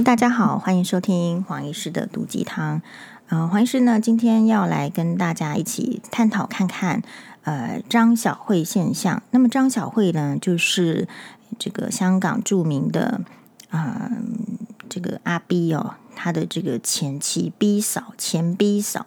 大家好，欢迎收听黄医师的毒鸡汤。呃，黄医师呢，今天要来跟大家一起探讨看看，呃，张小慧现象。那么张小慧呢，就是这个香港著名的，呃，这个阿 B 哦，他的这个前妻 B 嫂，前 B 嫂。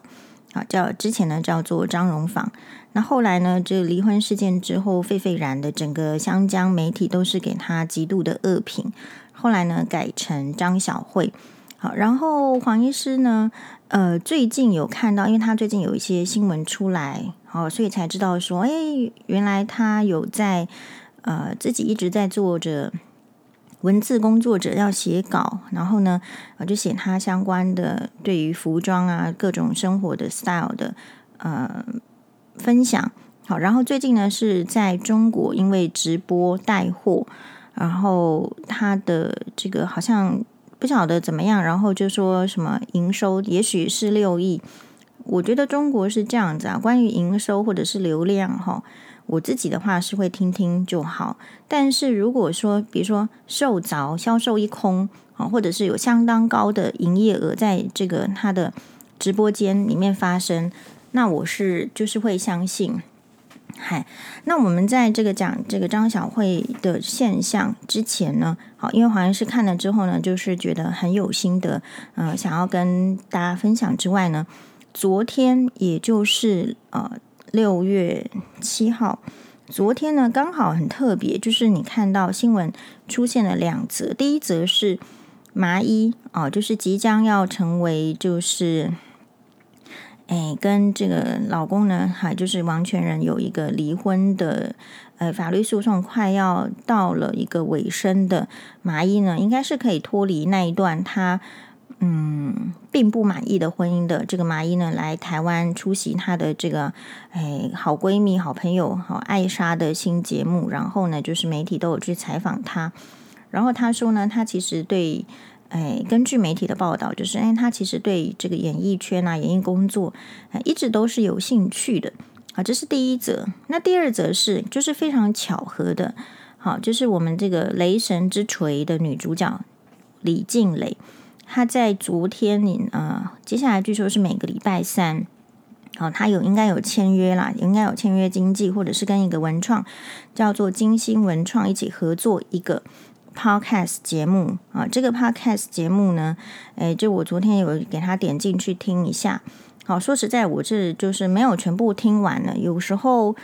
啊，叫之前呢叫做张荣芳，那后来呢，这离婚事件之后沸沸然的，整个香江媒体都是给他极度的恶评。后来呢，改成张小慧。好，然后黄医师呢，呃，最近有看到，因为他最近有一些新闻出来，好，所以才知道说，哎，原来他有在呃自己一直在做着。文字工作者要写稿，然后呢，就写他相关的对于服装啊各种生活的 style 的呃分享。好，然后最近呢是在中国，因为直播带货，然后他的这个好像不晓得怎么样，然后就说什么营收也许是六亿。我觉得中国是这样子啊，关于营收或者是流量哈。我自己的话是会听听就好，但是如果说，比如说售着销售一空啊，或者是有相当高的营业额在这个他的直播间里面发生，那我是就是会相信。嗨，那我们在这个讲这个张小慧的现象之前呢，好，因为好像是看了之后呢，就是觉得很有心得，呃，想要跟大家分享之外呢，昨天也就是呃。六月七号，昨天呢刚好很特别，就是你看到新闻出现了两则，第一则是麻衣哦，就是即将要成为就是，哎，跟这个老公呢，还就是王全仁有一个离婚的，呃，法律诉讼快要到了一个尾声的麻衣呢，应该是可以脱离那一段他。嗯，并不满意的婚姻的这个麻衣呢，来台湾出席她的这个哎好闺蜜、好朋友好艾莎的新节目，然后呢，就是媒体都有去采访她，然后她说呢，她其实对哎，根据媒体的报道，就是哎，他其实对这个演艺圈啊、演艺工作一直都是有兴趣的啊，这是第一则。那第二则是就是非常巧合的，好，就是我们这个雷神之锤的女主角李静蕾。她在昨天，你呃，接下来据说是每个礼拜三，好、她，有应该有签约啦，应该有签约经纪，或者是跟一个文创叫做金星文创一起合作一个 podcast 节目啊、这个 podcast 节目呢，诶，就我昨天有给他点进去听一下。好、说实在，我这就是没有全部听完了，有时候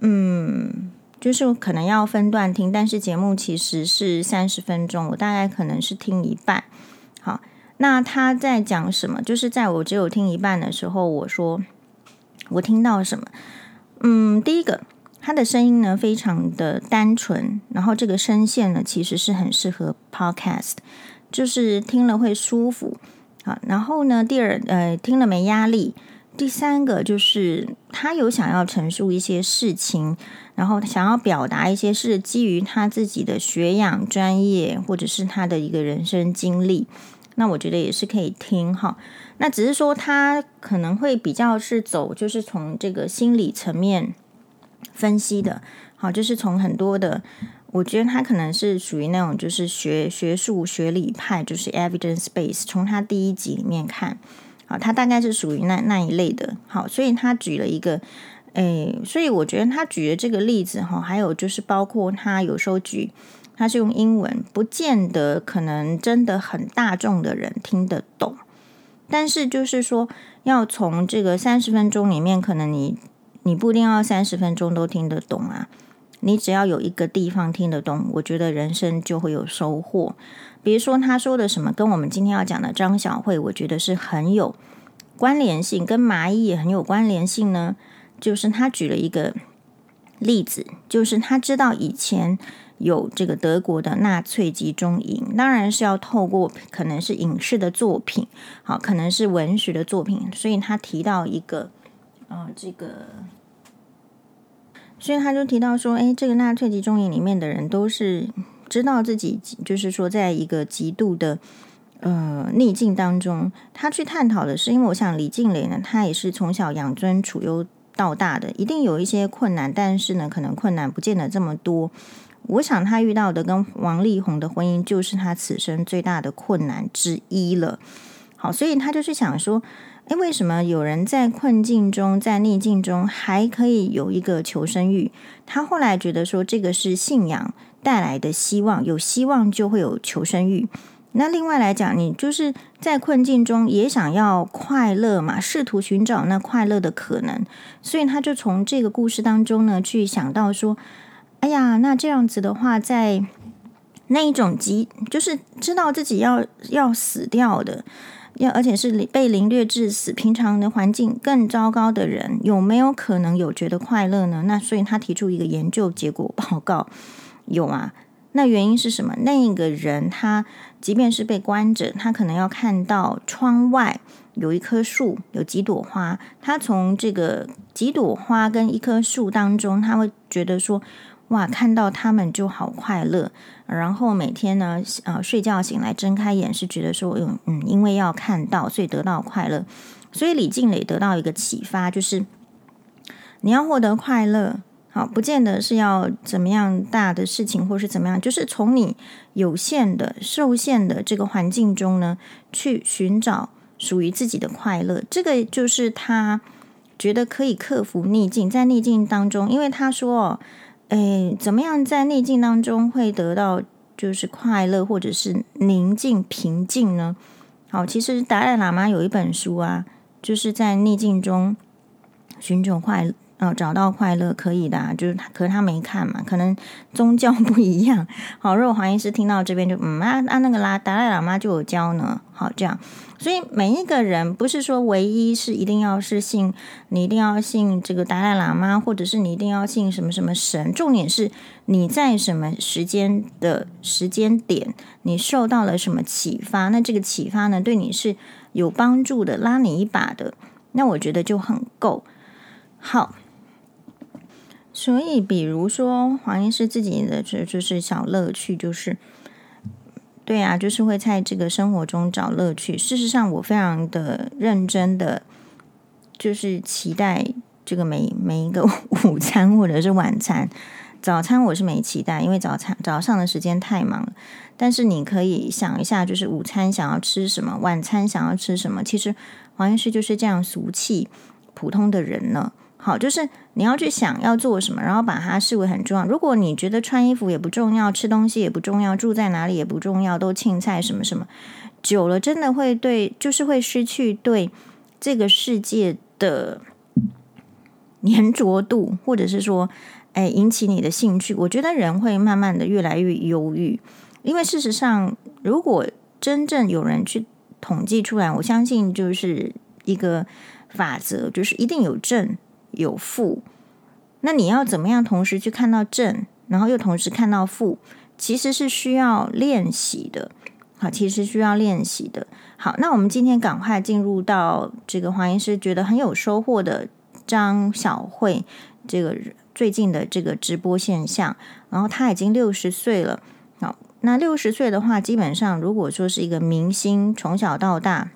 嗯，就是可能要分段听，但是节目其实是三十分钟，我大概可能是听一半。好，那他在讲什么？就是在我只有听一半的时候，我说我听到什么？嗯，第一个，他的声音呢非常的单纯，然后这个声线呢其实是很适合 podcast，就是听了会舒服。好，然后呢，第二，呃，听了没压力。第三个就是他有想要陈述一些事情，然后想要表达一些是基于他自己的学养、专业，或者是他的一个人生经历。那我觉得也是可以听哈，那只是说他可能会比较是走，就是从这个心理层面分析的，好，就是从很多的，我觉得他可能是属于那种就是学学术学理派，就是 evidence base，从他第一集里面看，好，他大概是属于那那一类的，好，所以他举了一个，诶，所以我觉得他举的这个例子哈，还有就是包括他有时候举。他是用英文，不见得可能真的很大众的人听得懂，但是就是说，要从这个三十分钟里面，可能你你不一定要三十分钟都听得懂啊，你只要有一个地方听得懂，我觉得人生就会有收获。比如说他说的什么，跟我们今天要讲的张小慧，我觉得是很有关联性，跟麻衣也很有关联性呢。就是他举了一个例子，就是他知道以前。有这个德国的纳粹集中营，当然是要透过可能是影视的作品，好，可能是文学的作品，所以他提到一个，呃，这个，所以他就提到说，哎，这个纳粹集中营里面的人都是知道自己，就是说，在一个极度的呃逆境当中，他去探讨的是，因为我想李静蕾呢，他也是从小养尊处优到大的，一定有一些困难，但是呢，可能困难不见得这么多。我想他遇到的跟王力宏的婚姻，就是他此生最大的困难之一了。好，所以他就是想说，诶，为什么有人在困境中、在逆境中还可以有一个求生欲？他后来觉得说，这个是信仰带来的希望，有希望就会有求生欲。那另外来讲，你就是在困境中也想要快乐嘛，试图寻找那快乐的可能，所以他就从这个故事当中呢，去想到说，哎呀，那这样子的话，在那一种急，就是知道自己要要死掉的，要而且是被凌虐致死，平常的环境更糟糕的人，有没有可能有觉得快乐呢？那所以他提出一个研究结果报告，有啊。那原因是什么？那个人他即便是被关着，他可能要看到窗外有一棵树，有几朵花。他从这个几朵花跟一棵树当中，他会觉得说：“哇，看到他们就好快乐。”然后每天呢，呃，睡觉醒来睁开眼是觉得说：“嗯嗯，因为要看到，所以得到快乐。”所以李静蕾得到一个启发，就是你要获得快乐。好，不见得是要怎么样大的事情，或是怎么样，就是从你有限的、受限的这个环境中呢，去寻找属于自己的快乐。这个就是他觉得可以克服逆境，在逆境当中，因为他说，哎，怎么样在逆境当中会得到就是快乐，或者是宁静、平静呢？好，其实达赖喇嘛有一本书啊，就是在逆境中寻求快乐。哦，找到快乐可以的，就是，可是他没看嘛，可能宗教不一样。好，如果黄医师听到这边就嗯啊啊那个啦，达赖喇嘛就有教呢。好，这样，所以每一个人不是说唯一是一定要是信，你一定要信这个达赖喇嘛，或者是你一定要信什么什么神。重点是你在什么时间的时间点，你受到了什么启发？那这个启发呢，对你是有帮助的，拉你一把的，那我觉得就很够。好。所以，比如说黄医师自己的这就是小乐趣，就是对啊，就是会在这个生活中找乐趣。事实上，我非常的认真的，就是期待这个每每一个 午餐或者是晚餐。早餐我是没期待，因为早餐早上的时间太忙了。但是你可以想一下，就是午餐想要吃什么，晚餐想要吃什么。其实黄医师就是这样俗气普通的人呢。好，就是你要去想要做什么，然后把它视为很重要。如果你觉得穿衣服也不重要，吃东西也不重要，住在哪里也不重要，都青菜什么什么，久了真的会对，就是会失去对这个世界的粘着度，或者是说，哎，引起你的兴趣。我觉得人会慢慢的越来越忧郁，因为事实上，如果真正有人去统计出来，我相信就是一个法则，就是一定有正。有负，那你要怎么样同时去看到正，然后又同时看到负，其实是需要练习的。好，其实需要练习的。好，那我们今天赶快进入到这个黄医师觉得很有收获的张小慧这个最近的这个直播现象。然后他已经六十岁了。好，那六十岁的话，基本上如果说是一个明星，从小到大，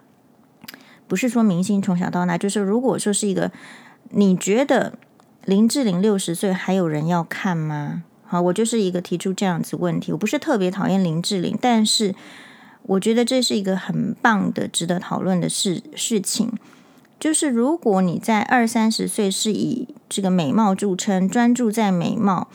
不是说明星从小到大，就是如果说是一个。你觉得林志玲六十岁还有人要看吗？好，我就是一个提出这样子问题。我不是特别讨厌林志玲，但是我觉得这是一个很棒的、值得讨论的事事情。就是如果你在二三十岁是以这个美貌著称，专注在美貌，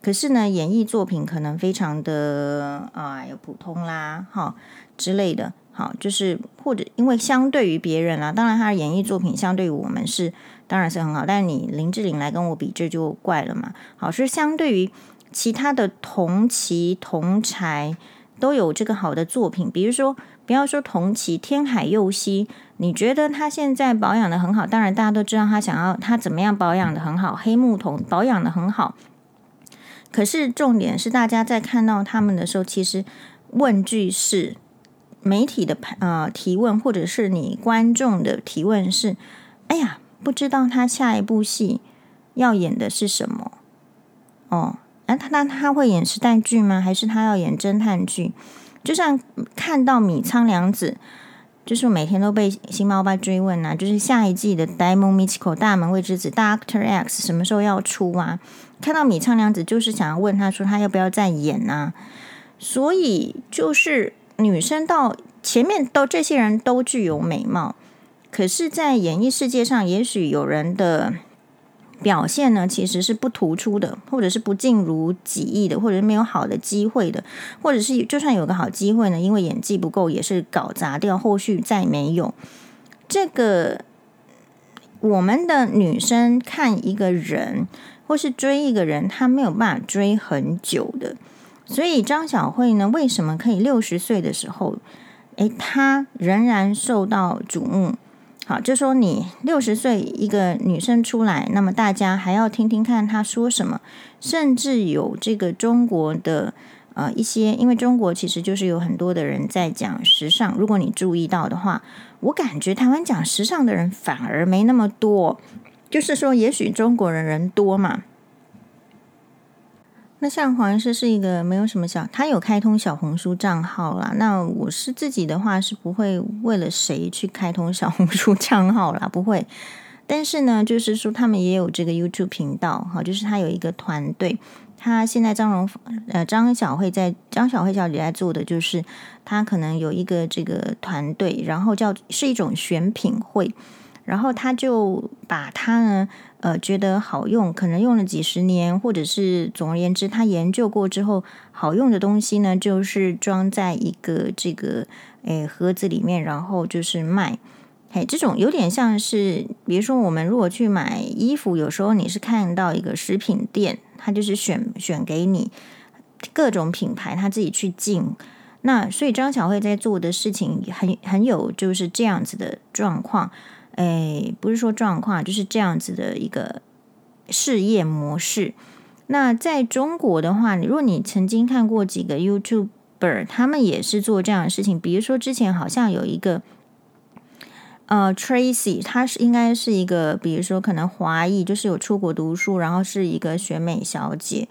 可是呢，演艺作品可能非常的啊，有普通啦，好之类的。好，就是或者因为相对于别人啦，当然他的演艺作品相对于我们是。当然是很好，但是你林志玲来跟我比，这就怪了嘛。好，是相对于其他的同期同才都有这个好的作品，比如说不要说同期天海佑希，你觉得他现在保养得很好？当然大家都知道他想要他怎么样保养得很好，黑木瞳保养得很好。可是重点是大家在看到他们的时候，其实问句是媒体的呃提问，或者是你观众的提问是：哎呀。不知道他下一部戏要演的是什么哦？那他那他会演时代剧吗？还是他要演侦探剧？就像看到米仓凉子就是每天都被星猫爸追问啊，就是下一季的《Diamond Mystical 大门未知子》Doctor X 什么时候要出啊？看到米仓凉子，就是想要问他说他要不要再演啊？所以就是女生到前面都这些人都具有美貌，可是，在演艺世界上，也许有人的。表现呢，其实是不突出的，或者是不尽如己意的，或者是没有好的机会的，或者是就算有个好机会呢，因为演技不够，也是搞砸掉，后续再没有。这个我们的女生看一个人，或是追一个人，她没有办法追很久的。所以张小慧呢，为什么可以六十岁的时候，诶，她仍然受到瞩目？好，就说你六十岁一个女生出来，那么大家还要听听看她说什么，甚至有这个中国的呃一些，因为中国其实就是有很多的人在讲时尚。如果你注意到的话，我感觉台湾讲时尚的人反而没那么多，就是说也许中国人人多嘛。那像黄医师是一个没有什么小，他有开通小红书账号啦。那我是自己的话是不会为了谁去开通小红书账号啦，不会。但是呢，就是说他们也有这个 YouTube 频道，哈，就是他有一个团队。他现在张荣呃张小慧在张小慧小姐在做的就是，他可能有一个这个团队，然后叫是一种选品会，然后他就把他呢。呃，觉得好用，可能用了几十年，或者是总而言之，他研究过之后好用的东西呢，就是装在一个这个诶盒子里面，然后就是卖。嘿，这种有点像是，比如说我们如果去买衣服，有时候你是看到一个食品店，他就是选选给你各种品牌，他自己去进。那所以张小慧在做的事情很很有就是这样子的状况。哎，不是说状况，就是这样子的一个事业模式。那在中国的话，如果你曾经看过几个 YouTuber，他们也是做这样的事情。比如说之前好像有一个呃 Tracy，她是应该是一个，比如说可能华裔，就是有出国读书，然后是一个选美小姐。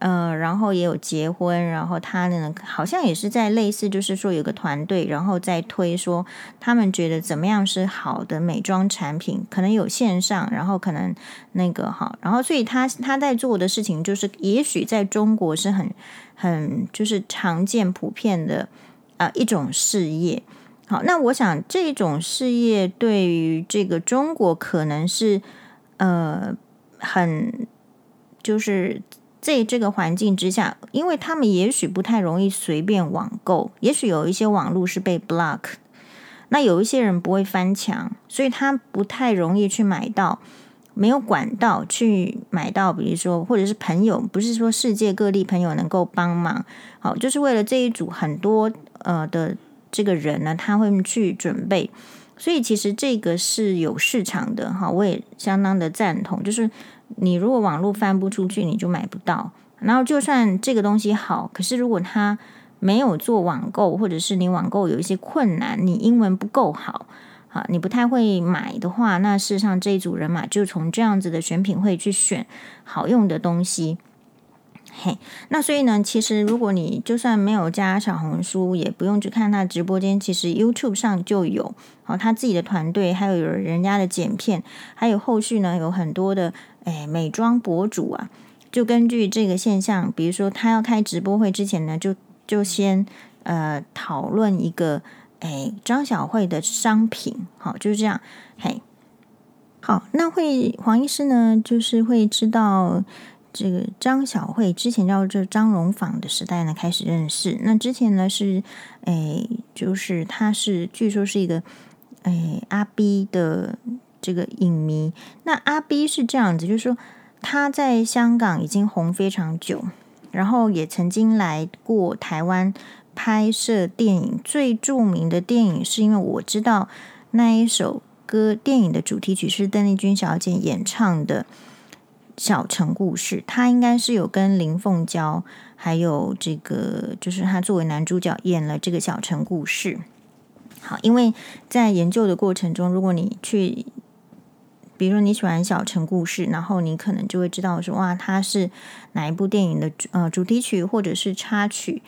呃，然后也有结婚，然后他呢，好像也是在类似，就是说有个团队，然后在推说他们觉得怎么样是好的美妆产品，可能有线上，然后可能那个哈，然后所以他他在做的事情就是，也许在中国是很很就是常见普遍的啊、一种事业。好，那我想这种事业对于这个中国可能是呃很就是。在这个环境之下，因为他们也许不太容易随便网购，也许有一些网络是被 block，那有一些人不会翻墙，所以他不太容易去买到，没有管道去买到，比如说或者是朋友，不是说世界各地朋友能够帮忙，好，就是为了这一组很多呃的这个人呢，他会去准备，所以其实这个是有市场的哈，我也相当的赞同，就是。你如果网络翻不出去，你就买不到。然后就算这个东西好，可是如果他没有做网购，或者是你网购有一些困难，你英文不够好，啊，你不太会买的话，那事实上这一组人马就从这样子的选品会去选好用的东西。嘿，那所以呢，其实如果你就算没有加小红书，也不用去看他直播间，其实 YouTube 上就有，好，他自己的团队，还有有人家的剪片，还有后续呢有很多的。哎，美妆博主啊，就根据这个现象，比如说他要开直播会之前呢，就就先呃讨论一个哎张小慧的商品，好，就是这样。嘿，好，那会黄医师呢，就是会知道这个张小慧之前叫这张荣坊的时代呢，开始认识。那之前呢是哎，就是他是据说是一个哎阿 B 的。这个影迷，那阿 B 是这样子，就是说他在香港已经红非常久，然后也曾经来过台湾拍摄电影。最著名的电影是因为我知道那一首歌，电影的主题曲是邓丽君小姐演唱的《小城故事》，他应该是有跟林凤娇，还有这个就是他作为男主角演了这个《小城故事》。好，因为在研究的过程中，如果你去。比如说你喜欢小城故事，然后你可能就会知道说哇，它是哪一部电影的呃主题曲或者是插曲，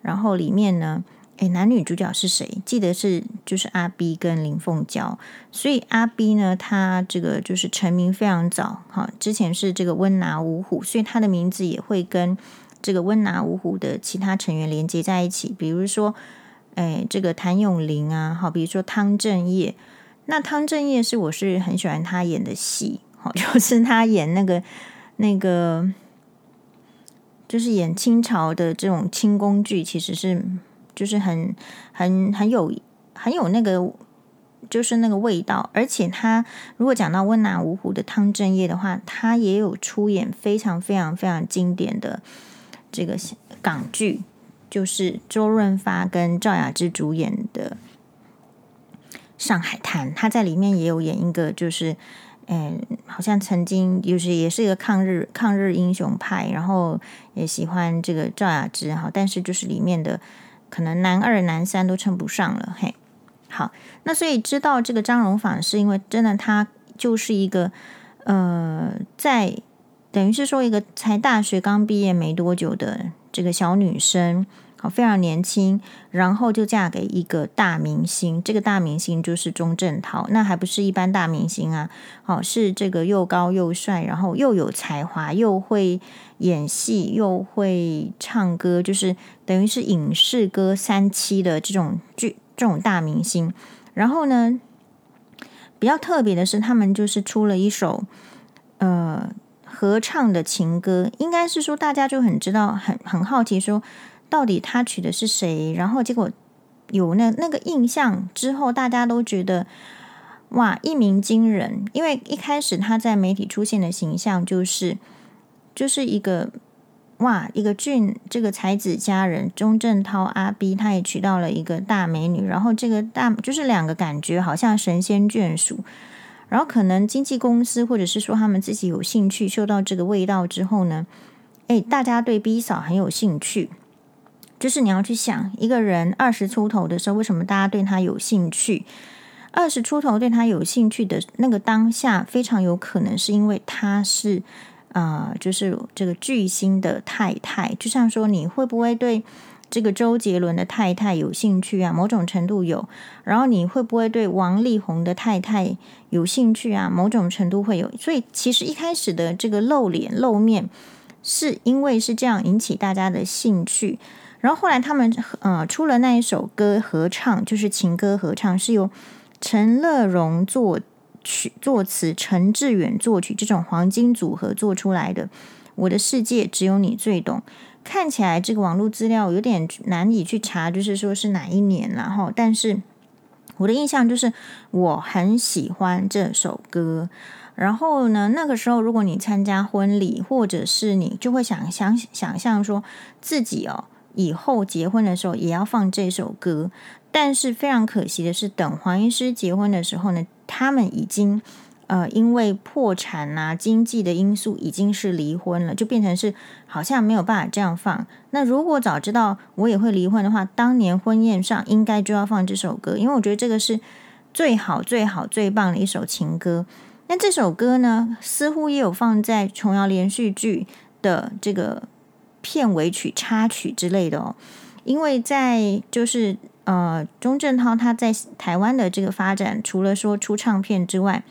然后里面呢，诶，男女主角是谁？记得是就是阿 B 跟林凤娇。所以阿 B 呢，他这个就是成名非常早，哈，之前是这个温拿五虎，所以他的名字也会跟这个温拿五虎的其他成员连接在一起。比如说，诶，这个谭咏麟啊，好，比如说汤镇业。那汤镇业是我是很喜欢他演的戏，好，就是他演那个那个，就是演清朝的这种清宫剧，其实是。就是很很很有很有那个，就是那个味道。而且他如果讲到温拿五虎的汤镇业的话，他也有出演非常非常非常经典的这个港剧，就是周润发跟赵雅芝主演的《上海滩》。他在里面也有演一个，就是嗯，好像曾经就是也是一个抗日抗日英雄派，然后也喜欢这个赵雅芝哈，但是就是里面的。可能男二、男三都称不上了，嘿，好，那所以知道这个张荣芳是因为真的，她就是一个呃，在等于是说一个才大学刚毕业没多久的这个小女生，好，非常年轻，然后就嫁给一个大明星，这个大明星就是钟镇涛，那还不是一般大明星啊，好，是这个又高又帅，然后又有才华，又会。演戏又会唱歌，就是等于是影视歌三栖的这种剧，这种大明星。然后呢，比较特别的是，他们就是出了一首呃合唱的情歌，应该是说大家就很知道，很很好奇，说到底他娶的是谁？然后结果有那那个印象之后，大家都觉得哇一鸣惊人，因为一开始他在媒体出现的形象就是。就是一个哇，一个俊这个才子佳人钟镇涛阿 B，他也娶到了一个大美女，然后这个大就是两个感觉好像神仙眷属，然后可能经纪公司或者是说他们自己有兴趣，嗅到这个味道之后呢，诶，大家对 B 嫂很有兴趣，就是你要去想一个人二十出头的时候，为什么大家对他有兴趣？二十出头对他有兴趣的那个当下，非常有可能是因为他是。啊、呃，就是这个巨星的太太，就像说你会不会对这个周杰伦的太太有兴趣啊？某种程度有。然后你会不会对王力宏的太太有兴趣啊？某种程度会有。所以其实一开始的这个露脸露面，是因为是这样引起大家的兴趣。然后后来他们呃出了那一首歌合唱，就是情歌合唱，是由陈乐融作。曲作词陈志远作曲，这种黄金组合做出来的《我的世界只有你最懂》，看起来这个网络资料有点难以去查，就是说是哪一年然后。但是我的印象就是我很喜欢这首歌。然后呢，那个时候如果你参加婚礼，或者是你就会想想想象说自己哦以后结婚的时候也要放这首歌。但是非常可惜的是，等黄医师结婚的时候呢，他们已经呃因为破产啊、经济的因素，已经是离婚了，就变成是好像没有办法这样放。那如果早知道我也会离婚的话，当年婚宴上应该就要放这首歌，因为我觉得这个是最好、最好、最棒的一首情歌。那这首歌呢，似乎也有放在琼瑶连续剧的这个片尾曲、插曲之类的哦，因为在就是。呃，钟镇涛他在台湾的这个发展，除了说出唱片之外，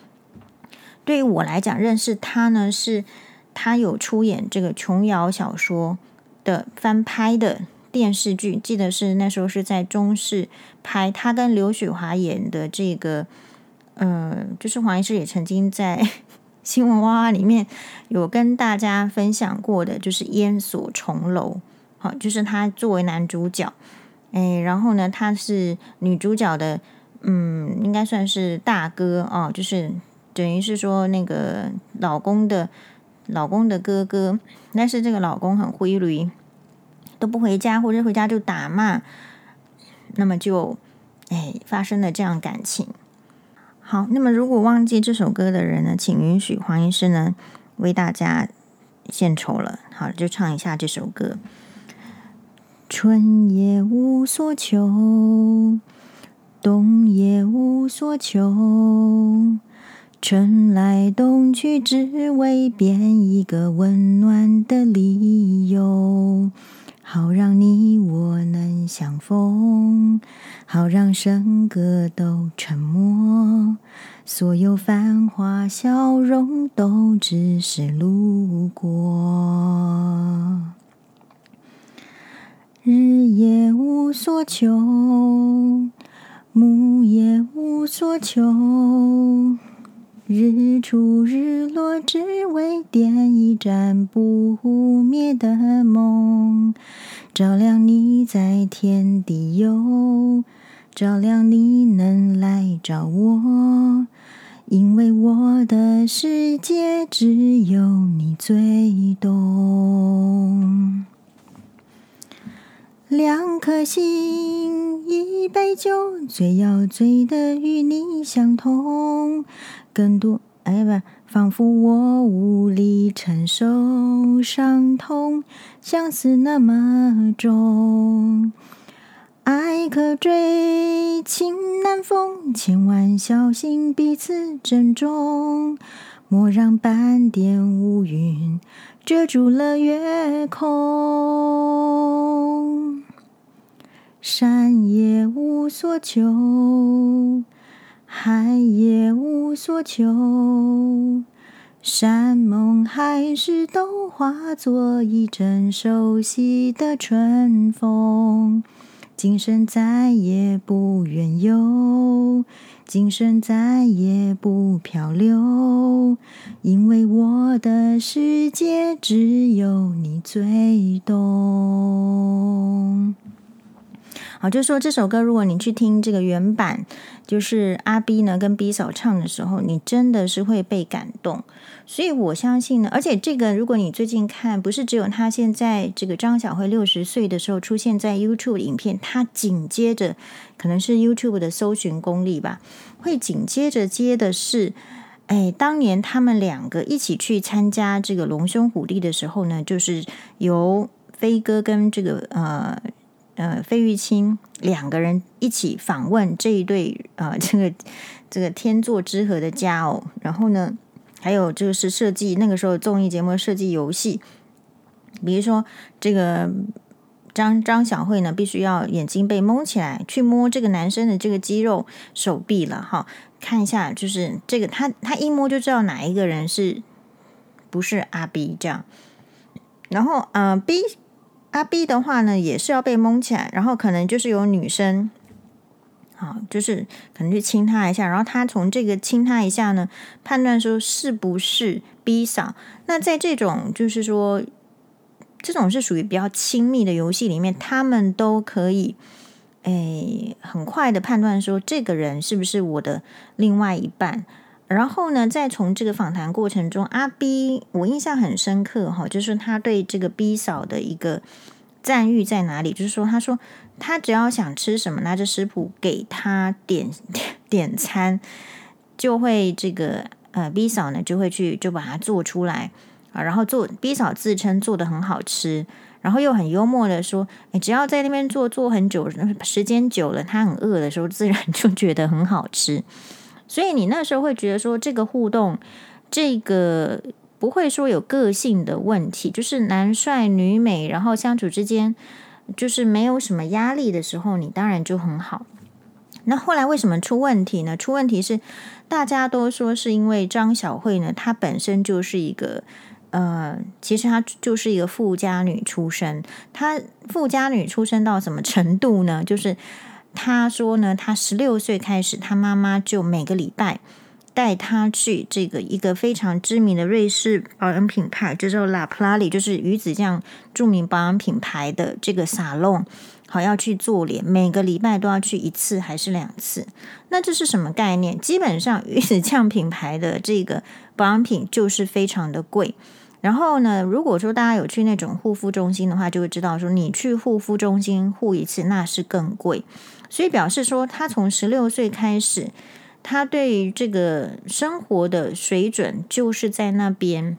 对于我来讲，认识他呢，是他有出演这个琼瑶小说的翻拍的电视剧，记得是那时候是在中视拍，他跟刘雪华演的这个，呃，就是黄医师也曾经在新闻哇哇里面有跟大家分享过的，就是《烟锁重楼》，好，就是他作为男主角。哎，然后呢，他是女主角的，嗯，应该算是大哥哦，就是等于是说那个老公的老公的哥哥，但是这个老公很灰驴，都不回家，或者回家就打骂，那么就哎发生了这样感情。好，那么如果忘记这首歌的人呢，请允许黄医师呢为大家献丑了。好，就唱一下这首歌。春也无所求，冬也无所求，春来冬去，只为编一个温暖的理由。好让你我能相逢，好让笙歌都沉默，所有繁华笑容都只是路过。日也无所求，暮也无所求。日出日落，只为点一盏不灭的梦，照亮你在天地游，照亮你能来找我，因为我的世界只有你最懂。两颗心，一杯酒，最要醉的与你相同。更多，哎不，仿佛我无力承受伤痛，相思那么重。爱可追，情难逢，千万小心彼此珍重，莫让半点乌云遮住了月空。山也无所求。海也无所求，山盟海誓都化作一阵熟悉的春风。今生再也不远游，今生再也不漂流，因为我的世界只有你最懂。好，就是说这首歌，如果你去听这个原版，就是阿 B 呢跟 B 嫂唱的时候，你真的是会被感动。所以我相信呢，而且这个，如果你最近看，不是只有他现在这个张小慧六十岁的时候出现在 YouTube 影片，他紧接着可能是 YouTube 的搜寻功力吧，会紧接着接的是，哎，当年他们两个一起去参加这个龙兄虎弟的时候呢，就是由飞哥跟这个呃。呃，费玉清两个人一起访问这一对呃，这个这个天作之合的佳偶，然后呢，还有就是设计那个时候综艺节目设计游戏，比如说这个张张小慧呢，必须要眼睛被蒙起来，去摸这个男生的这个肌肉手臂了哈，看一下就是这个他他一摸就知道哪一个人是不是阿 B 这样，然后呃 B。阿 B 的话呢，也是要被蒙起来，然后可能就是有女生，好，就是可能去亲他一下，然后他从这个亲他一下呢，判断说是不是 B 嫂。那在这种就是说，这种是属于比较亲密的游戏里面，他们都可以，诶，很快的判断说这个人是不是我的另外一半。然后呢，再从这个访谈过程中，阿 B 我印象很深刻哈，就是他对这个 B 嫂的一个赞誉在哪里？就是说，他说他只要想吃什么，拿着食谱给他点 点餐，就会这个呃 B 嫂呢就会去就把它做出来啊，然后做 B 嫂自称做的很好吃，然后又很幽默的说，你只要在那边做做很久，时间久了，他很饿的时候，自然就觉得很好吃。所以你那时候会觉得说，这个互动，这个不会说有个性的问题，就是男帅女美，然后相处之间就是没有什么压力的时候，你当然就很好。那后来为什么出问题呢？出问题是大家都说是因为张小慧呢，她本身就是一个呃，其实她就是一个富家女出身，她富家女出身到什么程度呢？就是。他说呢，他十六岁开始，他妈妈就每个礼拜带他去这个一个非常知名的瑞士保养品牌，就叫 La Prairie，就是鱼子酱著名保养品牌的这个沙龙，好要去做脸，每个礼拜都要去一次还是两次？那这是什么概念？基本上鱼子酱品牌的这个保养品就是非常的贵。然后呢，如果说大家有去那种护肤中心的话，就会知道说，你去护肤中心护一次那是更贵。所以表示说，他从十六岁开始，他对于这个生活的水准就是在那边。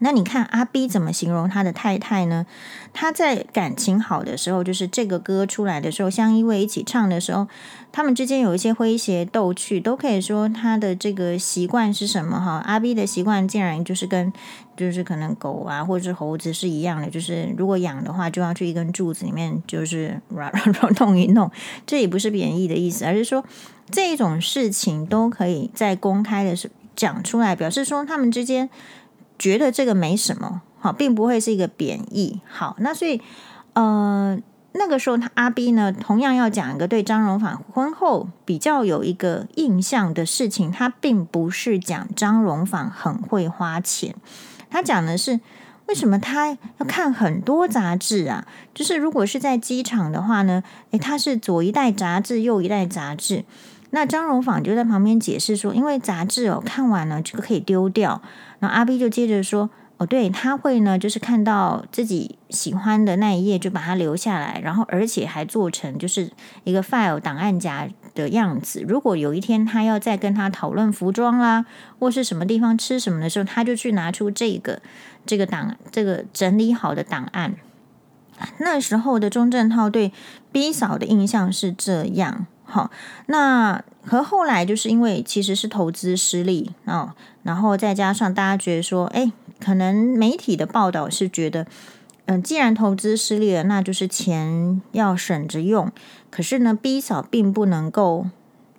那你看阿 B 怎么形容他的太太呢？他在感情好的时候，就是这个歌出来的时候，相依偎一起唱的时候，他们之间有一些诙谐逗趣，都可以说他的这个习惯是什么哈？阿 B 的习惯竟然就是跟就是可能狗啊或者是猴子是一样的，就是如果养的话，就要去一根柱子里面就是乱乱乱弄一弄。这也不是贬义的意思，而是说这种事情都可以在公开的时讲出来，表示说他们之间。觉得这个没什么，好，并不会是一个贬义。好，那所以，呃，那个时候他阿 B 呢，同样要讲一个对张荣访婚后比较有一个印象的事情，他并不是讲张荣访很会花钱，他讲的是为什么他要看很多杂志啊？就是如果是在机场的话呢，诶，他是左一袋杂志，右一袋杂志。那张荣访就在旁边解释说，因为杂志哦看完了这个可以丢掉。然后阿 B 就接着说，哦，对，他会呢，就是看到自己喜欢的那一页就把它留下来，然后而且还做成就是一个 file 档案夹的样子。如果有一天他要再跟他讨论服装啦，或是什么地方吃什么的时候，他就去拿出这个这个档这个整理好的档案。那时候的钟镇涛对 B 嫂的印象是这样。好，那和后来就是因为其实是投资失利啊，然后再加上大家觉得说，哎，可能媒体的报道是觉得，嗯、既然投资失利了，那就是钱要省着用。可是呢，B 嫂并不能够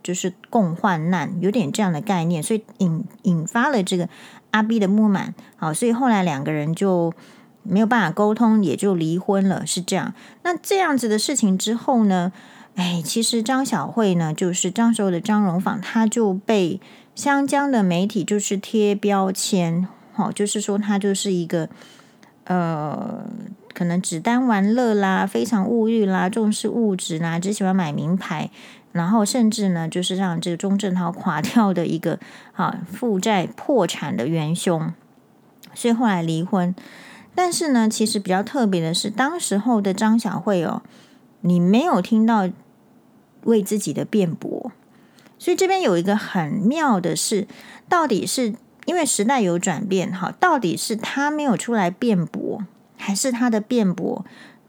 就是共患难，有点这样的概念，所以引引发了这个阿 B 的不满。好，所以后来两个人就没有办法沟通，也就离婚了，是这样。那这样子的事情之后呢？哎，其实张小慧呢，就是当时候的张荣访，他就被湘江的媒体就是贴标签，好、哦，就是说他就是一个呃，可能只单玩乐啦，非常物欲啦，重视物质啦，只喜欢买名牌，然后甚至呢，就是让这个钟镇涛垮掉的一个啊负债破产的元凶，所以后来离婚。但是呢，其实比较特别的是，当时候的张小慧哦，你没有听到。为自己的辩驳，所以这边有一个很妙的是，到底是因为时代有转变，哈，到底是他没有出来辩驳，还是他的辩驳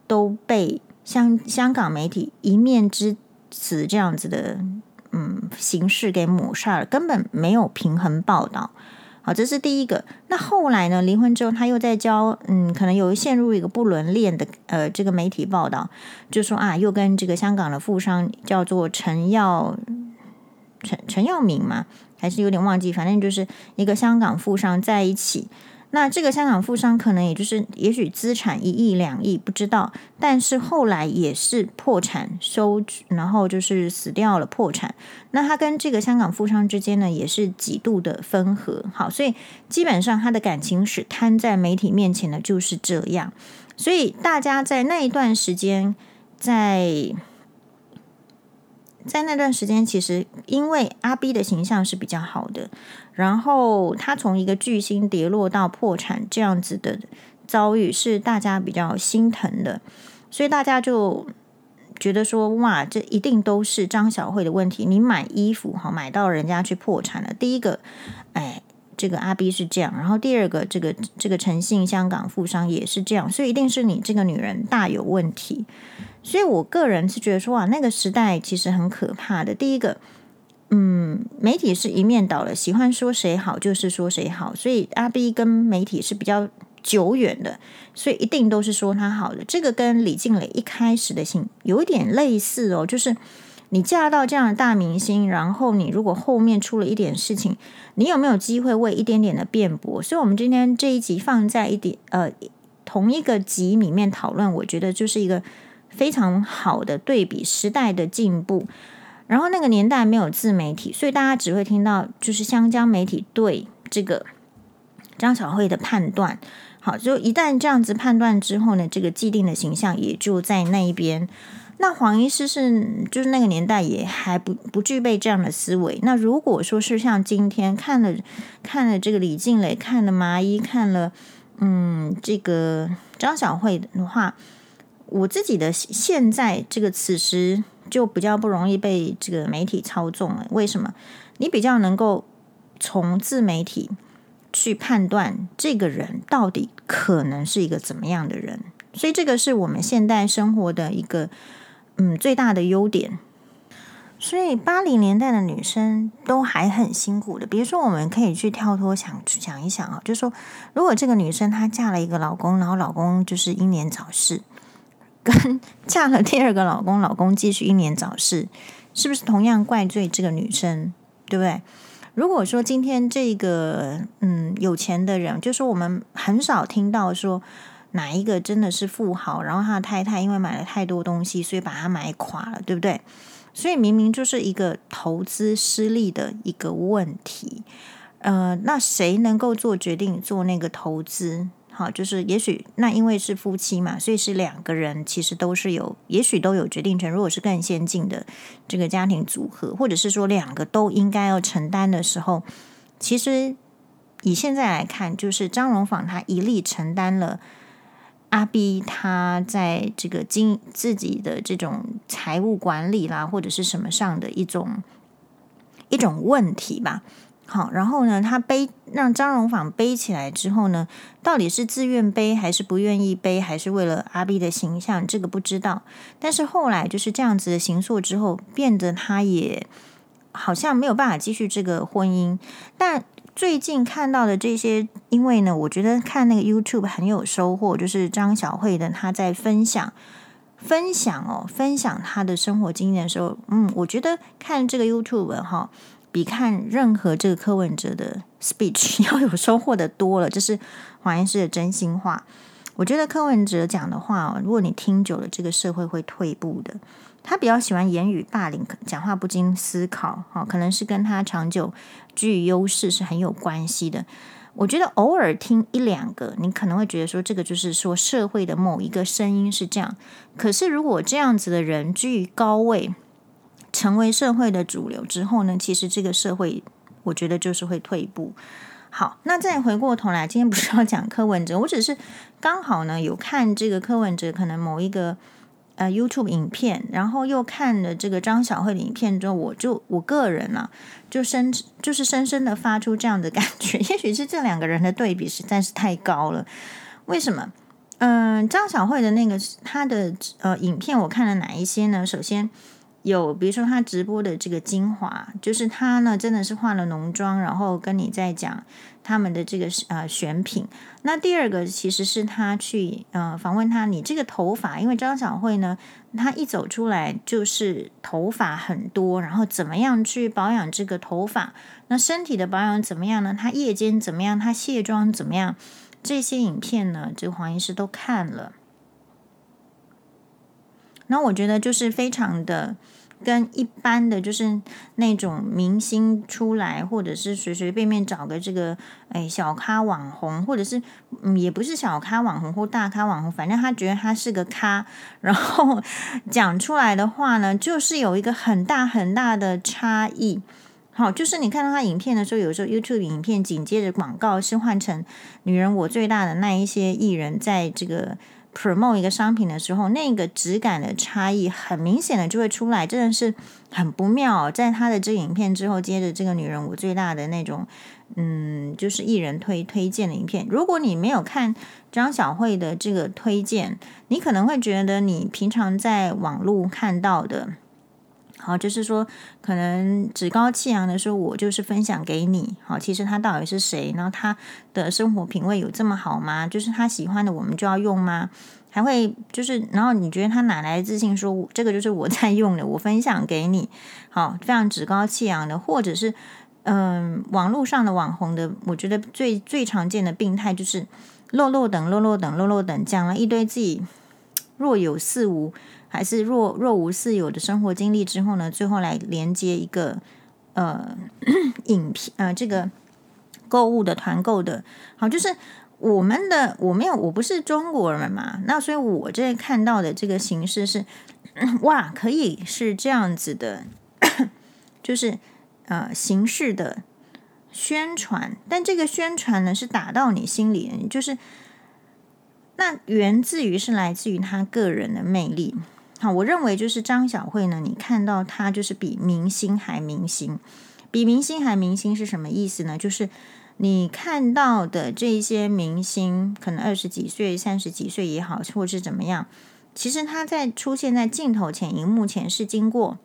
都被香香港媒体一面之词这样子的嗯形式给抹杀了，根本没有平衡报道。好，这是第一个。那后来呢？离婚之后，他又在教，嗯，可能有陷入一个不伦恋的，呃，这个媒体报道，就说啊，又跟这个香港的富商叫做陈耀陈陈耀明嘛，还是有点忘记，反正就是一个香港富商在一起。那这个香港富商可能也就是，也许资产一亿两亿不知道，但是后来也是破产收，然后就是死掉了破产。那他跟这个香港富商之间呢，也是几度的分合。好，所以基本上他的感情史摊在媒体面前的，就是这样。所以大家在那一段时间，在。在那段时间，其实因为阿 B 的形象是比较好的，然后他从一个巨星跌落到破产这样子的遭遇，是大家比较心疼的，所以大家就觉得说，哇，这一定都是张小慧的问题。你买衣服哈，买到人家去破产了。第一个，哎，这个阿 B 是这样，然后第二个，这个这个诚信香港富商也是这样，所以一定是你这个女人大有问题。所以，我个人是觉得说啊，那个时代其实很可怕的。第一个，嗯，媒体是一面倒的，喜欢说谁好就是说谁好。所以阿 B 跟媒体是比较久远的，所以一定都是说他好的。这个跟李静蕾一开始的性有点类似哦，就是你嫁到这样的大明星，然后你如果后面出了一点事情，你有没有机会为一点点的辩驳？所以，我们今天这一集放在一点呃同一个集里面讨论，我觉得就是一个。非常好的对比时代的进步，然后那个年代没有自媒体，所以大家只会听到就是湘江媒体对这个张小慧的判断。好，就一旦这样子判断之后呢，这个既定的形象也就在那一边。那黄医师是就是那个年代也还不不具备这样的思维。那如果说是像今天看了看了这个李静蕾，看了麻衣，看了嗯这个张小慧的话。我自己的现在这个此时就比较不容易被这个媒体操纵了。为什么？你比较能够从自媒体去判断这个人到底可能是一个怎么样的人。所以这个是我们现代生活的一个嗯最大的优点。所以八零年代的女生都还很辛苦的。比如说，我们可以去跳脱想想一想啊，就是说，如果这个女生她嫁了一个老公，然后老公就是英年早逝，跟嫁了第二个老公，老公继续英年早逝，是不是同样怪罪这个女生？对不对？如果说今天这个嗯有钱的人，就说我们很少听到说哪一个真的是富豪，然后他的太太因为买了太多东西，所以把他买垮了，对不对？所以明明就是一个投资失利的一个问题，呃，那谁能够做决定做那个投资？好，就是也许那因为是夫妻嘛，所以是两个人其实都是有，也许都有决定权。如果是更先进的这个家庭组合，或者是说两个都应该要承担的时候，其实以现在来看，就是张荣访他一力承担了。阿 B 他在这个经自己的这种财务管理啦，或者是什么上的一种一种问题吧。好，然后呢，他背让张荣访背起来之后呢，到底是自愿背还是不愿意背，还是为了阿 B 的形象，这个不知道。但是后来就是这样子的形塑之后，变得他也好像没有办法继续这个婚姻，但。最近看到的这些，因为呢，我觉得看那个 YouTube 很有收获，就是张小慧的她在分享分享哦，分享她的生活经验的时候，嗯，我觉得看这个 YouTube 哈，比看任何这个柯文哲的 speech 要有收获的多了。这是黄医师的真心话。我觉得柯文哲讲的话哦，如果你听久了，这个社会会退步的。他比较喜欢言语霸凌，讲话不经思考，哈，可能是跟他长久居于优势是很有关系的。我觉得偶尔听一两个，你可能会觉得说这个就是说社会的某一个声音是这样。可是如果这样子的人居于高位，成为社会的主流之后呢，其实这个社会我觉得就是会退步。好，那再回过头来，今天不是要讲柯文哲，我只是刚好呢有看这个柯文哲可能某一个。呃，YouTube 影片，然后又看了这个张小慧的影片之后，我就我个人呢、就深就是深深的发出这样的感觉，也许是这两个人的对比实在是太高了。为什么？嗯、呃，张小慧的那个他的呃影片，我看了哪一些呢？首先有，比如说他直播的这个精华，就是他呢真的是化了浓妆，然后跟你在讲。他们的这个呃选品，那第二个其实是他去呃访问他，你这个头发，因为张小慧呢，她一走出来就是头发很多，然后怎么样去保养这个头发？那身体的保养怎么样呢？她夜间怎么样？她卸妆怎么样？这些影片呢，这个黄医师都看了，那我觉得就是非常的。跟一般的就是那种明星出来，或者是随随便便找个这个哎小咖网红，或者是嗯也不是小咖网红或大咖网红，反正他觉得他是个咖，然后讲出来的话呢，就是有一个很大很大的差异。好，就是你看到他影片的时候，有时候 YouTube 影片紧接着广告是换成“女人我最大”的那一些艺人，在这个。Promote 一个商品的时候，那个质感的差异很明显的就会出来，真的是很不妙。在他的这影片之后，接着这个女人我最大的那种，嗯，就是艺人推推荐的影片。如果你没有看张小慧的这个推荐，你可能会觉得你平常在网络看到的。好，就是说，可能趾高气扬的说，我就是分享给你。好，其实他到底是谁？然后他的生活品味有这么好吗？就是他喜欢的，我们就要用吗？还会就是，然后你觉得他哪来的自信说，这个就是我在用的，我分享给你。好，非常趾高气扬的，或者是嗯、网络上的网红的，我觉得最最常见的病态就是落落等落落等落落等，讲了一堆自己若有似无。还是若若无似有的生活经历之后呢，最后来连接一个呃 影片呃这个购物的团购的，好，就是我们的我没有我不是中国人嘛，那所以我这看到的这个形式是 哇，可以是这样子的，就是呃形式的宣传，但这个宣传呢是打到你心里，就是那源自于是来自于他个人的魅力。好，我认为就是张小慧呢，你看到她就是比明星还明星，比明星还明星是什么意思呢？就是你看到的这些明星，可能二十几岁、三十几岁也好，或是怎么样，其实他在出现在镜头前、荧幕前是经过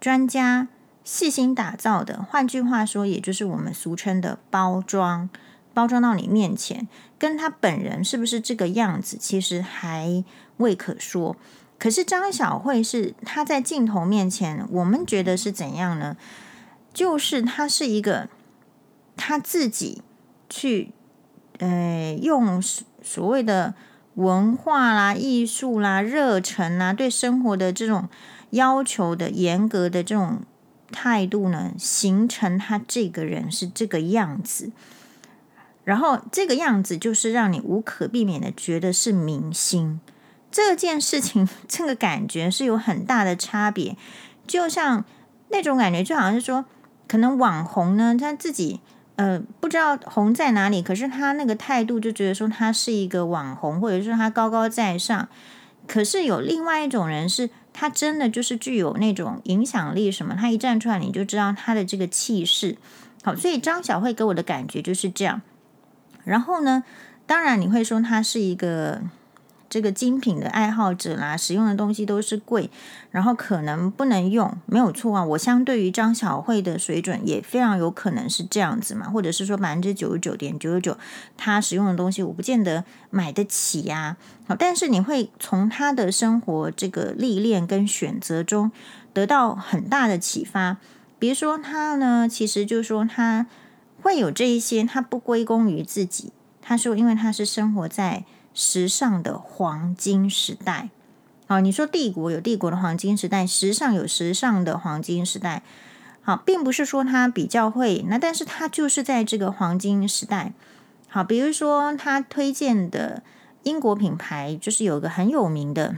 专家细心打造的。换句话说，也就是我们俗称的包装，包装到你面前，跟他本人是不是这个样子，其实还未可说。可是张小慧是她在镜头面前，我们觉得是怎样呢？就是她是一个她自己去，呃，用所谓的文化啦、艺术啦、热忱啦，对生活的这种要求的严格的这种态度呢，形成她这个人是这个样子。然后这个样子就是让你无可避免的觉得是明星。这件事情，这个感觉是有很大的差别，就像那种感觉，就好像是说，可能网红呢，他自己呃不知道红在哪里，可是他那个态度就觉得说他是一个网红，或者说他高高在上。可是有另外一种人是，他真的就是具有那种影响力什么，他一站出来你就知道他的这个气势。好，所以张小慧给我的感觉就是这样。然后呢，当然你会说他是一个。这个精品的爱好者啦，使用的东西都是贵，然后可能不能用，没有错啊。我相对于张小慧的水准，也非常有可能是这样子嘛，或者是说百分之九十九点九九九，他使用的东西我不见得买得起呀。好，但是你会从他的生活这个历练跟选择中得到很大的启发。比如说他呢，其实就是说他会有这一些，他不归功于自己，他说因为他是生活在。时尚的黄金时代，好，你说帝国有帝国的黄金时代，时尚有时尚的黄金时代，好，并不是说他比较会，那但是他就是在这个黄金时代，好，比如说他推荐的英国品牌，就是有个很有名的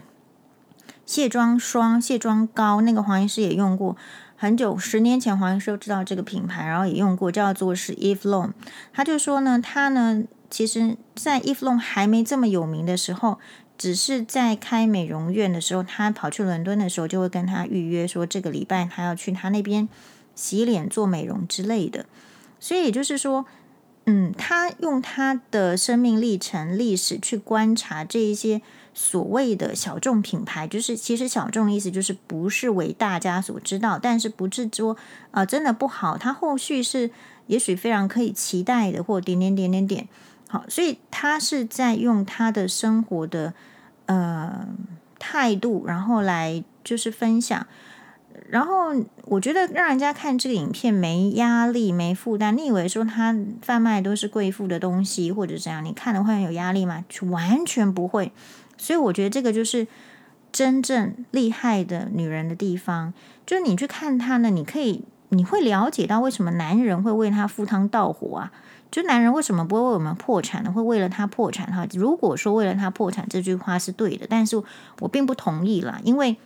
卸妆霜、卸妆膏，那个黄医师也用过很久，十年前黄医师都知道这个品牌，然后也用过，叫做是 Eve Lom，他就说呢，他呢。其实，在 Eve Lom 还没这么有名的时候，只是在开美容院的时候，他跑去伦敦的时候，就会跟他预约说，这个礼拜他要去他那边洗脸做美容之类的。所以也就是说，嗯，他用他的生命历程、历史去观察这一些所谓的小众品牌，就是其实小众的意思就是不是为大家所知道，但是不是说啊、真的不好，他后续是也许非常可以期待的，或点点点点点。好，所以他是在用他的生活的呃态度，然后来就是分享。然后我觉得让人家看这个影片没压力、没负担。你以为说他贩卖都是贵妇的东西或者怎样？你看了会很有压力吗？完全不会。所以我觉得这个就是真正厉害的女人的地方，就是你去看她呢，你可以你会了解到为什么男人会为她赴汤蹈火啊。就男人为什么不会为我们破产呢？会为了他破产哈？如果说为了他破产这句话是对的，但是我并不同意啦，因为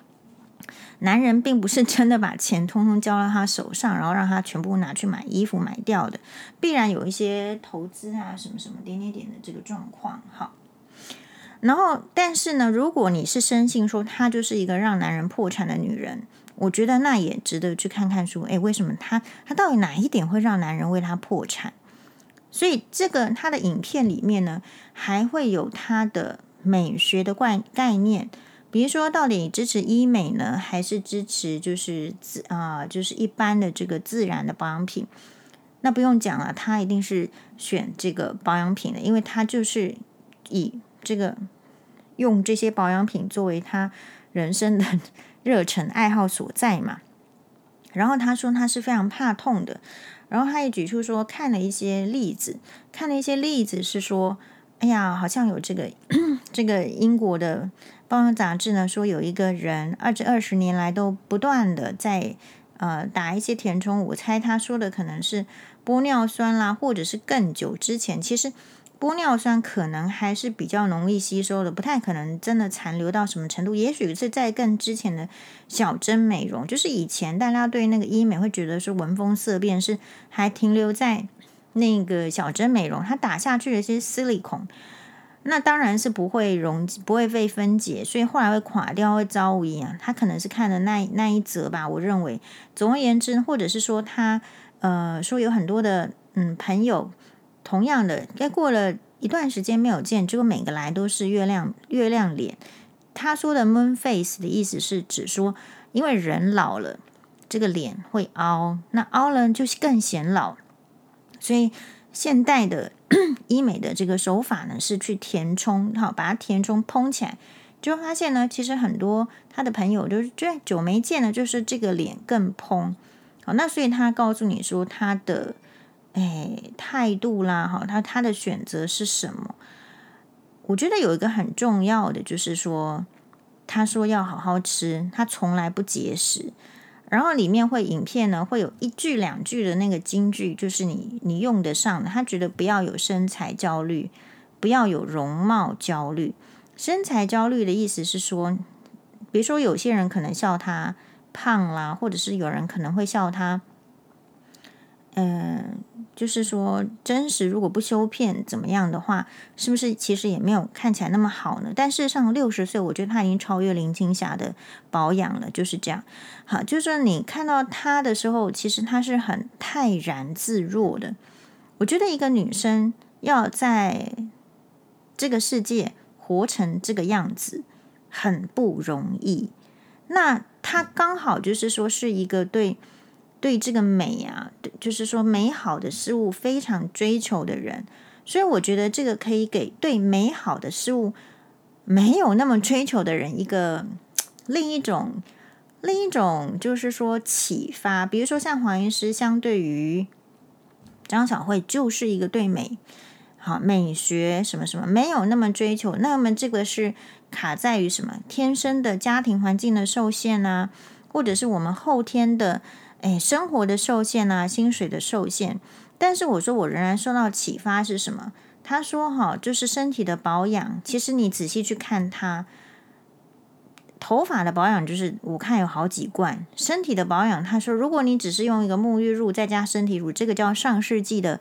男人并不是真的把钱通通交到他手上，然后让他全部拿去买衣服买掉的，必然有一些投资啊什么什么点点点的这个状况。哈，然后但是呢，如果你是深信说她就是一个让男人破产的女人，我觉得那也值得去看看说，诶，为什么她她到底哪一点会让男人为她破产？所以，这个他的影片里面呢，还会有他的美学的概概念，比如说，到底支持医美呢，还是支持就是自啊、就是一般的这个自然的保养品？那不用讲了，他一定是选这个保养品的，因为他就是以这个用这些保养品作为他人生的 热忱爱好所在嘛。然后他说他是非常怕痛的。然后他也举出说，看了一些例子，看了一些例子是说，哎呀，好像有这个 这个英国的报章杂志呢，说有一个人二这二十年来都不断的在呃打一些填充，我猜他说的可能是玻尿酸啦，或者是更久之前，其实。玻尿酸可能还是比较容易吸收的，不太可能真的残留到什么程度。也许是在更之前的小针美容，就是以前大家对那个医美会觉得是闻风色变，是还停留在那个小针美容，它打下去的一些矽利康，那当然是不会溶，不会被分解，所以后来会垮掉，会遭污啊。他可能是看的那那一则吧，我认为。总而言之，或者是说他呃说有很多的嗯朋友，同样的，该过了一段时间没有见，结果每个来都是月亮月亮脸。他说的 moon face 的意思是指说，因为人老了，这个脸会凹，那凹了就更显老。所以现代的 医美的这个手法呢，是去填充，好把它填充蓬起来，就发现呢，其实很多他的朋友就是觉得久没见了，就是这个脸更蓬。好，那所以他告诉你说他的诶态度啦，哈，他他的选择是什么？我觉得有一个很重要的，就是说，他说要好好吃，他从来不节食。然后里面会影片呢，会有一句两句的那个金句，就是你你用得上的。他觉得不要有身材焦虑，不要有容貌焦虑。身材焦虑的意思是说，比如说有些人可能笑他胖啦，或者是有人可能会笑他，嗯。就是说，真实如果不修片怎么样的话，是不是其实也没有看起来那么好呢？但事实上，六十岁，我觉得他已经超越林青霞的保养了，就是这样。好，就是你看到他的时候，其实他是很泰然自若的。我觉得一个女生要在这个世界活成这个样子很不容易。那她刚好就是说是一个对。对这个美啊，就是说美好的事物非常追求的人，所以我觉得这个可以给对美好的事物没有那么追求的人一个另一种另一种就是说启发。比如说像黄医师，相对于张小慧，就是一个对美好美学什么什么没有那么追求。那么这个是卡在于什么？天生的家庭环境的受限啊，或者是我们后天的。哎，生活的受限啊，薪水的受限，但是我说我仍然受到启发是什么？他说哈，就是身体的保养，其实你仔细去看它，头发的保养就是我看有好几罐，身体的保养，他说如果你只是用一个沐浴露再加身体乳，这个叫上世纪的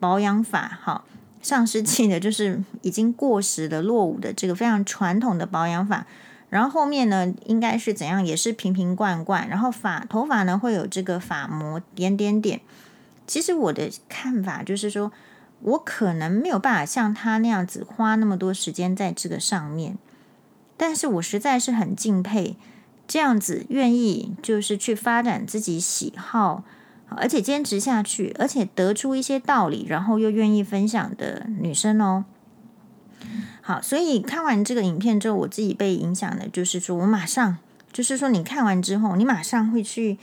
保养法，哈，上世纪的就是已经过时的落伍的这个非常传统的保养法。然后后面呢，应该是怎样？也是瓶瓶罐罐。然后发头发呢，会有这个发膜点点点。其实我的看法就是说，我可能没有办法像他那样子花那么多时间在这个上面，但是我实在是很敬佩这样子愿意就是去发展自己喜好，而且坚持下去，而且得出一些道理，然后又愿意分享的女生哦。好，所以看完这个影片之后，我自己被影响的，就是说我马上，就是说你看完之后，你马上会去